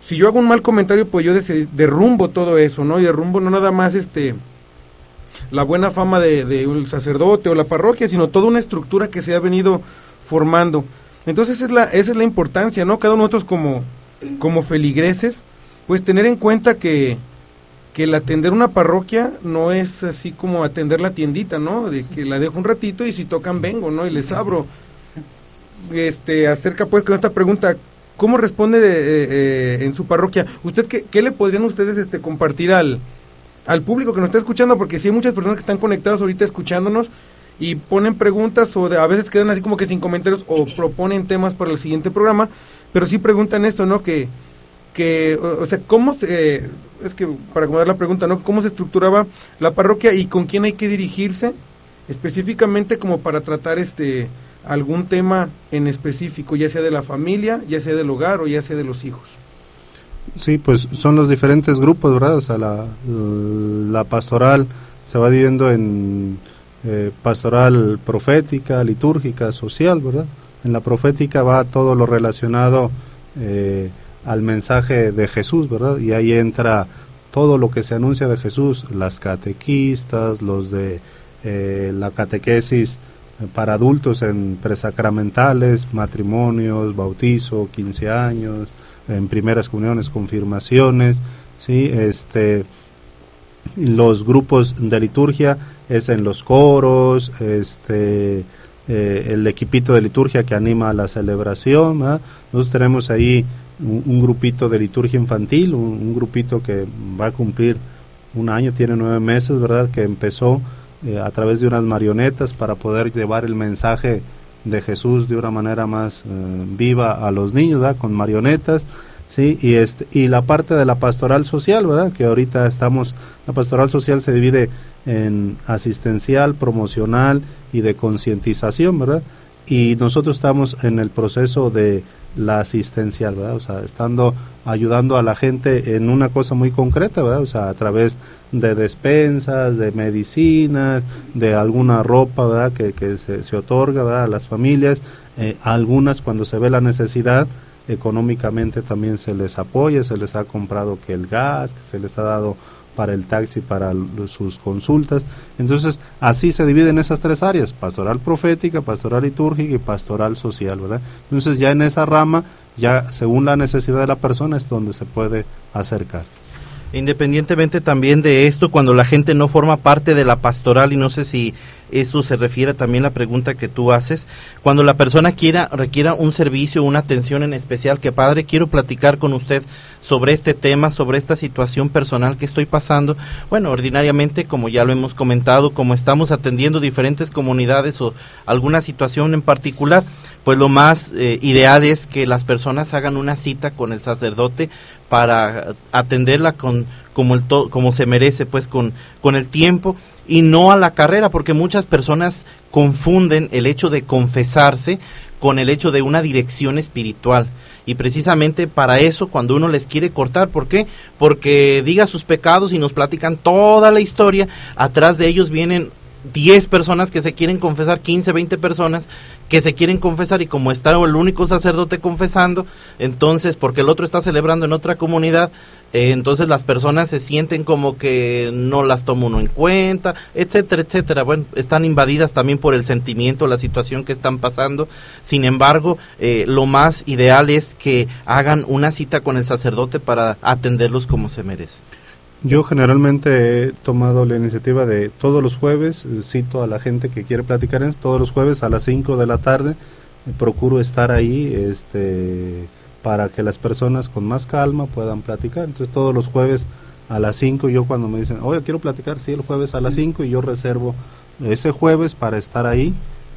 Si yo hago un mal comentario, pues yo derrumbo todo eso, ¿no? Y derrumbo no nada más este la buena fama de, de un sacerdote o la parroquia, sino toda una estructura que se ha venido formando. Entonces esa es la, esa es la importancia, ¿no? Cada uno de nosotros como, como feligreses, pues tener en cuenta que, que el atender una parroquia no es así como atender la tiendita, ¿no? De que la dejo un ratito y si tocan vengo, ¿no? Y les abro. Este, acerca pues con esta pregunta, ¿cómo responde de, eh, eh, en su parroquia? ¿Usted qué, qué le podrían ustedes este, compartir al, al público que nos está escuchando? Porque sí hay muchas personas que están conectadas ahorita escuchándonos y ponen preguntas o de- a veces quedan así como que sin comentarios o proponen temas para el siguiente programa, pero sí preguntan esto, ¿no? Que, que o, o sea, ¿cómo se, es que para acomodar la pregunta, ¿no? ¿Cómo se estructuraba la parroquia y con quién hay que dirigirse específicamente como para tratar este algún tema en específico, ya sea de la familia, ya sea del hogar o ya sea de los hijos? Sí, pues son los diferentes grupos, ¿verdad? O sea, la, la pastoral se va dividiendo en eh, pastoral profética, litúrgica, social, ¿verdad? En la profética va todo lo relacionado eh, al mensaje de Jesús, ¿verdad? Y ahí entra todo lo que se anuncia de Jesús, las catequistas, los de eh, la catequesis para adultos en presacramentales, matrimonios, bautizo, 15 años, en primeras comuniones, confirmaciones, sí, este los grupos de liturgia es en los coros, este eh, el equipito de liturgia que anima a la celebración, ¿verdad? nosotros tenemos ahí un, grupito de liturgia infantil, un, un grupito que va a cumplir un año, tiene nueve meses, ¿verdad? Que empezó eh, a través de unas marionetas para poder llevar el mensaje de Jesús de una manera más eh, viva a los niños, ¿verdad? Con marionetas, sí, y este y la parte de la pastoral social, ¿verdad? Que ahorita estamos la pastoral social se divide en asistencial, promocional y de concientización, ¿verdad? Y nosotros estamos en el proceso de la asistencial, ¿verdad? O sea, estando ayudando a la gente en una cosa muy concreta, ¿verdad? O sea, a través de despensas, de medicinas, de alguna ropa, ¿verdad? Que, que se, se otorga, ¿verdad? A las familias, eh, algunas cuando se ve la necesidad, económicamente también se les apoya, se les ha comprado que el gas, que se les ha dado para el taxi, para sus consultas. Entonces, así se dividen esas tres áreas, pastoral profética, pastoral litúrgica y pastoral social, ¿verdad? Entonces, ya en esa rama, ya según la necesidad de la persona es donde se puede acercar. Independientemente también de esto, cuando la gente no forma parte de la pastoral, y no sé si eso se refiere también a la pregunta que tú haces, cuando la persona quiera, requiera un servicio, una atención en especial, que padre, quiero platicar con usted sobre este tema, sobre esta situación personal que estoy pasando. Bueno, ordinariamente, como ya lo hemos comentado, como estamos atendiendo diferentes comunidades o alguna situación en particular, pues lo más eh, ideal es que las personas hagan una cita con el sacerdote para atenderla con como el to- como se merece pues con con el tiempo y no a la carrera porque muchas personas confunden el hecho de confesarse con el hecho de una dirección espiritual y precisamente para eso cuando uno les quiere cortar ¿por qué? porque diga sus pecados y nos platican toda la historia atrás de ellos vienen 10 personas que se quieren confesar, 15, 20 personas que se quieren confesar y como está el único sacerdote confesando, entonces porque el otro está celebrando en otra comunidad, eh, entonces las personas se sienten como que no las toma uno en cuenta, etcétera, etcétera. Bueno, están invadidas también por el sentimiento, la situación que están pasando. Sin embargo, eh, lo más ideal es que hagan una cita con el sacerdote para atenderlos como se merece. Yo generalmente he tomado la iniciativa de todos los jueves, cito a la gente que quiere platicar en todos los jueves a las 5 de la tarde, eh, procuro estar ahí este, para que las personas con más calma puedan platicar. Entonces todos los jueves a las 5 yo cuando me dicen, oye, quiero platicar, sí, el jueves a las 5 y yo reservo ese jueves para estar ahí,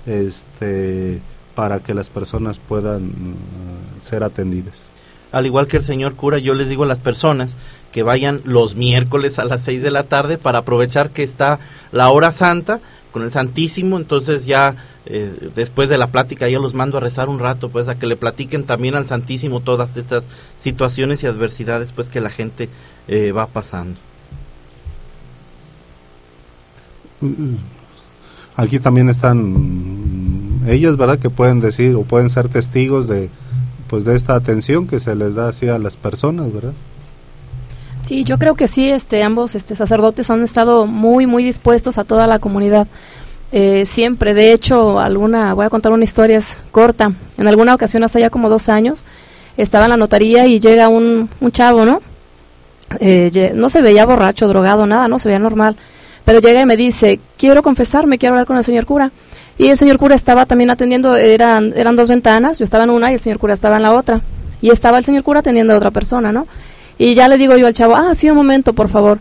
este, para que las personas puedan mm, ser atendidas. al igual que el señor cura, yo les digo a las personas que vayan los miércoles a las 6 de la tarde para aprovechar que está la hora santa con el Santísimo, entonces ya eh, después de la plática yo los mando a rezar un rato, pues a que le platiquen también al Santísimo todas estas situaciones y adversidades pues que la gente eh, va pasando. Aquí también están ellas, ¿verdad? Que pueden decir o pueden ser testigos de pues de esta atención que se les da así a las personas, ¿verdad? Sí, yo creo que sí, este, ambos este, sacerdotes han estado muy, muy dispuestos a toda la comunidad. Eh, siempre, de hecho, alguna, voy a contar una historia corta. En alguna ocasión, hace ya como dos años, estaba en la notaría y llega un, un chavo, ¿no? Eh, no se veía borracho, drogado, nada, no se veía normal. Pero llega y me dice, quiero confesarme, quiero hablar con el señor cura. Y el señor cura estaba también atendiendo, eran, eran dos ventanas, yo estaba en una y el señor cura estaba en la otra. Y estaba el señor cura atendiendo a otra persona, ¿no? Y ya le digo yo al chavo, ah, sí, un momento, por favor.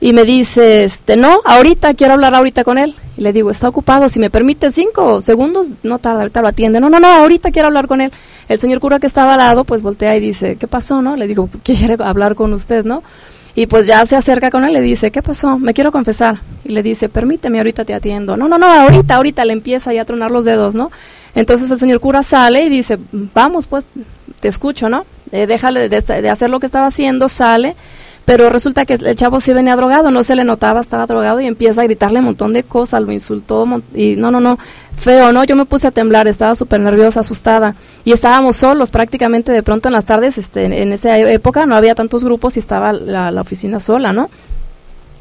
Y me dice, este, no, ahorita, quiero hablar ahorita con él. Y le digo, está ocupado, si me permite cinco segundos, no tarda, ahorita lo atiende. No, no, no, ahorita quiero hablar con él. El señor cura que estaba al lado, pues voltea y dice, ¿qué pasó, no? Le digo, quiere hablar con usted, ¿no? Y pues ya se acerca con él, le dice, ¿qué pasó? Me quiero confesar. Y le dice, permíteme, ahorita te atiendo. No, no, no, ahorita, ahorita le empieza ya a tronar los dedos, ¿no? Entonces el señor cura sale y dice, vamos, pues, te escucho, ¿no? Eh, déjale de hacer lo que estaba haciendo, sale. Pero resulta que el chavo sí venía drogado, no se le notaba, estaba drogado y empieza a gritarle un montón de cosas, lo insultó y no, no, no, feo, ¿no? Yo me puse a temblar, estaba súper nerviosa, asustada y estábamos solos prácticamente de pronto en las tardes, este, en, esa época no había tantos grupos y estaba la, oficina sola, ¿no?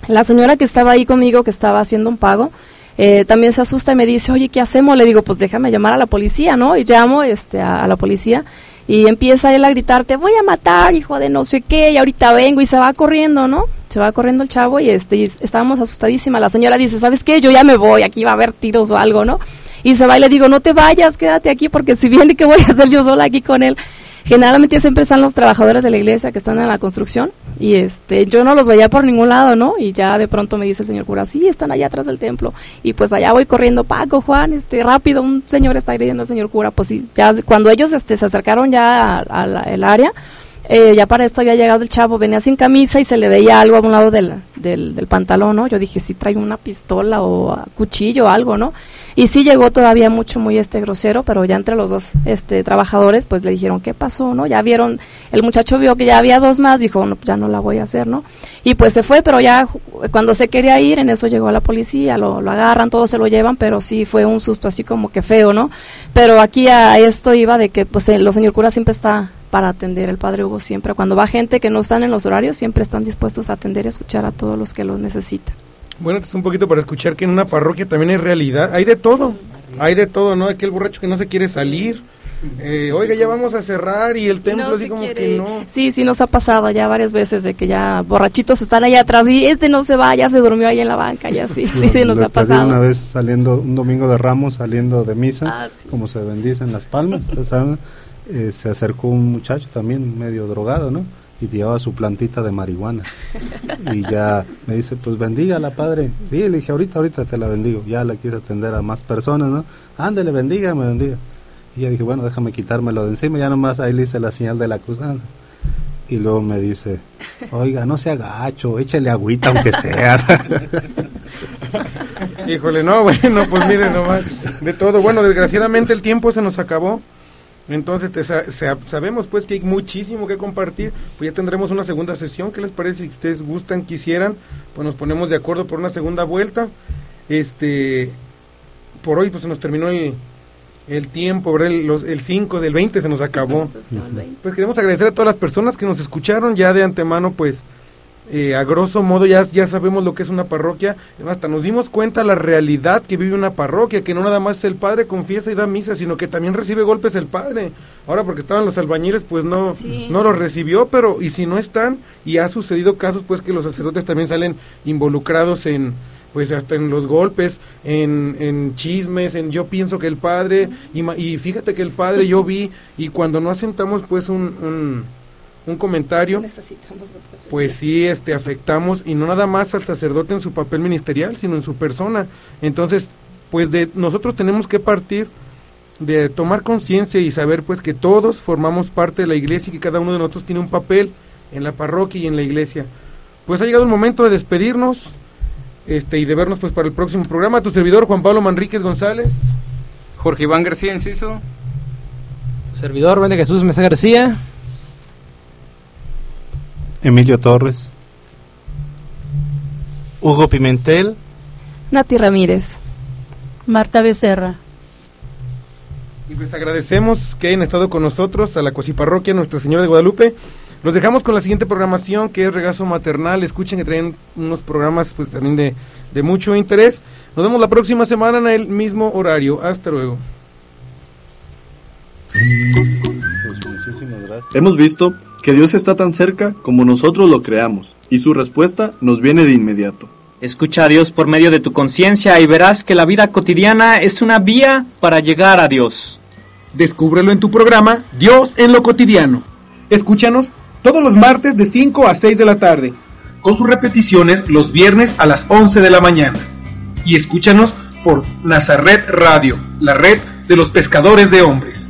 La señora que estaba ahí conmigo, que estaba haciendo un pago, eh, también se asusta y me dice, oye, ¿qué hacemos? Le digo, pues déjame llamar a la policía, ¿no? Y llamo este, a la policía y empieza él a gritar, te voy a matar, hijo de no sé qué, y ahorita vengo y se va corriendo, ¿no? Se va corriendo el chavo y, este, y estábamos asustadísimas. La señora dice, ¿sabes qué? Yo ya me voy, aquí va a haber tiros o algo, ¿no? Y se va y le digo, no te vayas, quédate aquí porque si viene, ¿qué voy a hacer yo sola aquí con él? Generalmente siempre están los trabajadores de la iglesia que están en la construcción y este yo no los veía por ningún lado, ¿no? Y ya de pronto me dice el señor cura, sí, están allá atrás del templo. Y pues allá voy corriendo, Paco, Juan, este, rápido, un señor está agrediendo al señor cura. Pues sí, ya cuando ellos este, se acercaron ya al área, eh, ya para esto había llegado el chavo, venía sin camisa y se le veía algo a un lado del, del, del pantalón, ¿no? Yo dije, sí trae una pistola o cuchillo algo, ¿no? Y sí llegó todavía mucho, muy este grosero, pero ya entre los dos este trabajadores, pues le dijeron, ¿qué pasó, no? Ya vieron, el muchacho vio que ya había dos más, dijo, no, ya no la voy a hacer, ¿no? Y pues se fue, pero ya cuando se quería ir, en eso llegó la policía, lo, lo agarran, todos se lo llevan, pero sí fue un susto así como que feo, ¿no? Pero aquí a esto iba de que, pues, el, los señor cura siempre está para atender, el padre Hugo siempre, cuando va gente que no están en los horarios, siempre están dispuestos a atender y escuchar a todos los que lo necesitan. Bueno, esto es un poquito para escuchar que en una parroquia también hay realidad. Hay de todo. Hay de todo, ¿no? Aquel borracho que no se quiere salir. Eh, oiga, ya vamos a cerrar y el templo No así como quiere que no. Sí, sí nos ha pasado ya varias veces de que ya borrachitos están allá atrás y este no se va, ya se durmió ahí en la banca, ya sí, sí, sí nos Le ha pasado. Una vez saliendo, un domingo de Ramos, saliendo de misa, Ah, sí. como se bendicen las palmas, ustedes saben, eh, se acercó un muchacho también medio drogado, ¿no? Y llevaba su plantita de marihuana. [LAUGHS] y ya me dice, pues bendígala, padre. Sí, le dije, ahorita, ahorita te la bendigo. Ya la quise atender a más personas, ¿no? Ándele, bendígame, bendiga. Y ya dije, bueno, déjame quitármelo de encima. Ya nomás ahí le hice la señal de la cruz. anda. Y luego me dice, oiga, no sea gacho, échale agüita aunque sea. [LAUGHS] Híjole, no, bueno, pues miren nomás, de todo. Bueno, desgraciadamente el tiempo se nos acabó. Entonces te sa- sa- sabemos pues que hay muchísimo que compartir. Pues ya tendremos una segunda sesión. ¿Qué les parece? Si ustedes gustan, quisieran, pues nos ponemos de acuerdo por una segunda vuelta. Este, por hoy pues se nos terminó el, el tiempo, ¿verdad? El, los- el 5 del 20 se nos acabó. Pues queremos agradecer a todas las personas que nos escucharon ya de antemano, pues eh, a grosso modo ya, ya sabemos lo que es una parroquia, hasta nos dimos cuenta la realidad que vive una parroquia, que no nada más el padre confiesa y da misa, sino que también recibe golpes el padre. Ahora porque estaban los albañiles, pues no, Sí. no los recibió, pero y si no están, y ha sucedido casos pues que los sacerdotes también salen involucrados en pues hasta en los golpes, en, en chismes, en yo pienso que el padre, y, y fíjate que el padre yo vi, y cuando no asentamos pues un, un, un comentario, pues sí, este, afectamos y no nada más al sacerdote en su papel ministerial, sino en su persona. Entonces, pues de nosotros tenemos que partir de tomar conciencia y saber pues que todos formamos parte de la iglesia y que cada uno de nosotros tiene un papel en la parroquia y en la iglesia. Pues ha llegado el momento de despedirnos este y de vernos pues para el próximo programa. Tu servidor Juan Pablo Manríquez González. Jorge Iván García Enciso. Su servidor, Rubén de Jesús Mesa García. Emilio Torres. Hugo Pimentel. Nati Ramírez. Marta Becerra. Y pues agradecemos que hayan estado con nosotros a la Cuasiparroquia Nuestra Señora de Guadalupe. Los dejamos con la siguiente programación que es Regazo Maternal. Escuchen que traen unos programas pues también de, de mucho interés. Nos vemos la próxima semana en el mismo horario. Hasta luego. Pues muchísimas gracias. Hemos visto que Dios está tan cerca como nosotros lo creamos y su respuesta nos viene de inmediato. Escucha a Dios por medio de tu conciencia y verás que la vida cotidiana es una vía para llegar a Dios. Descúbrelo en tu programa Dios en lo cotidiano. Escúchanos todos los martes de 5 a 6 de la tarde, con sus repeticiones los viernes a las 11 de la mañana. Y escúchanos por Nazaret Radio, la red de los pescadores de hombres.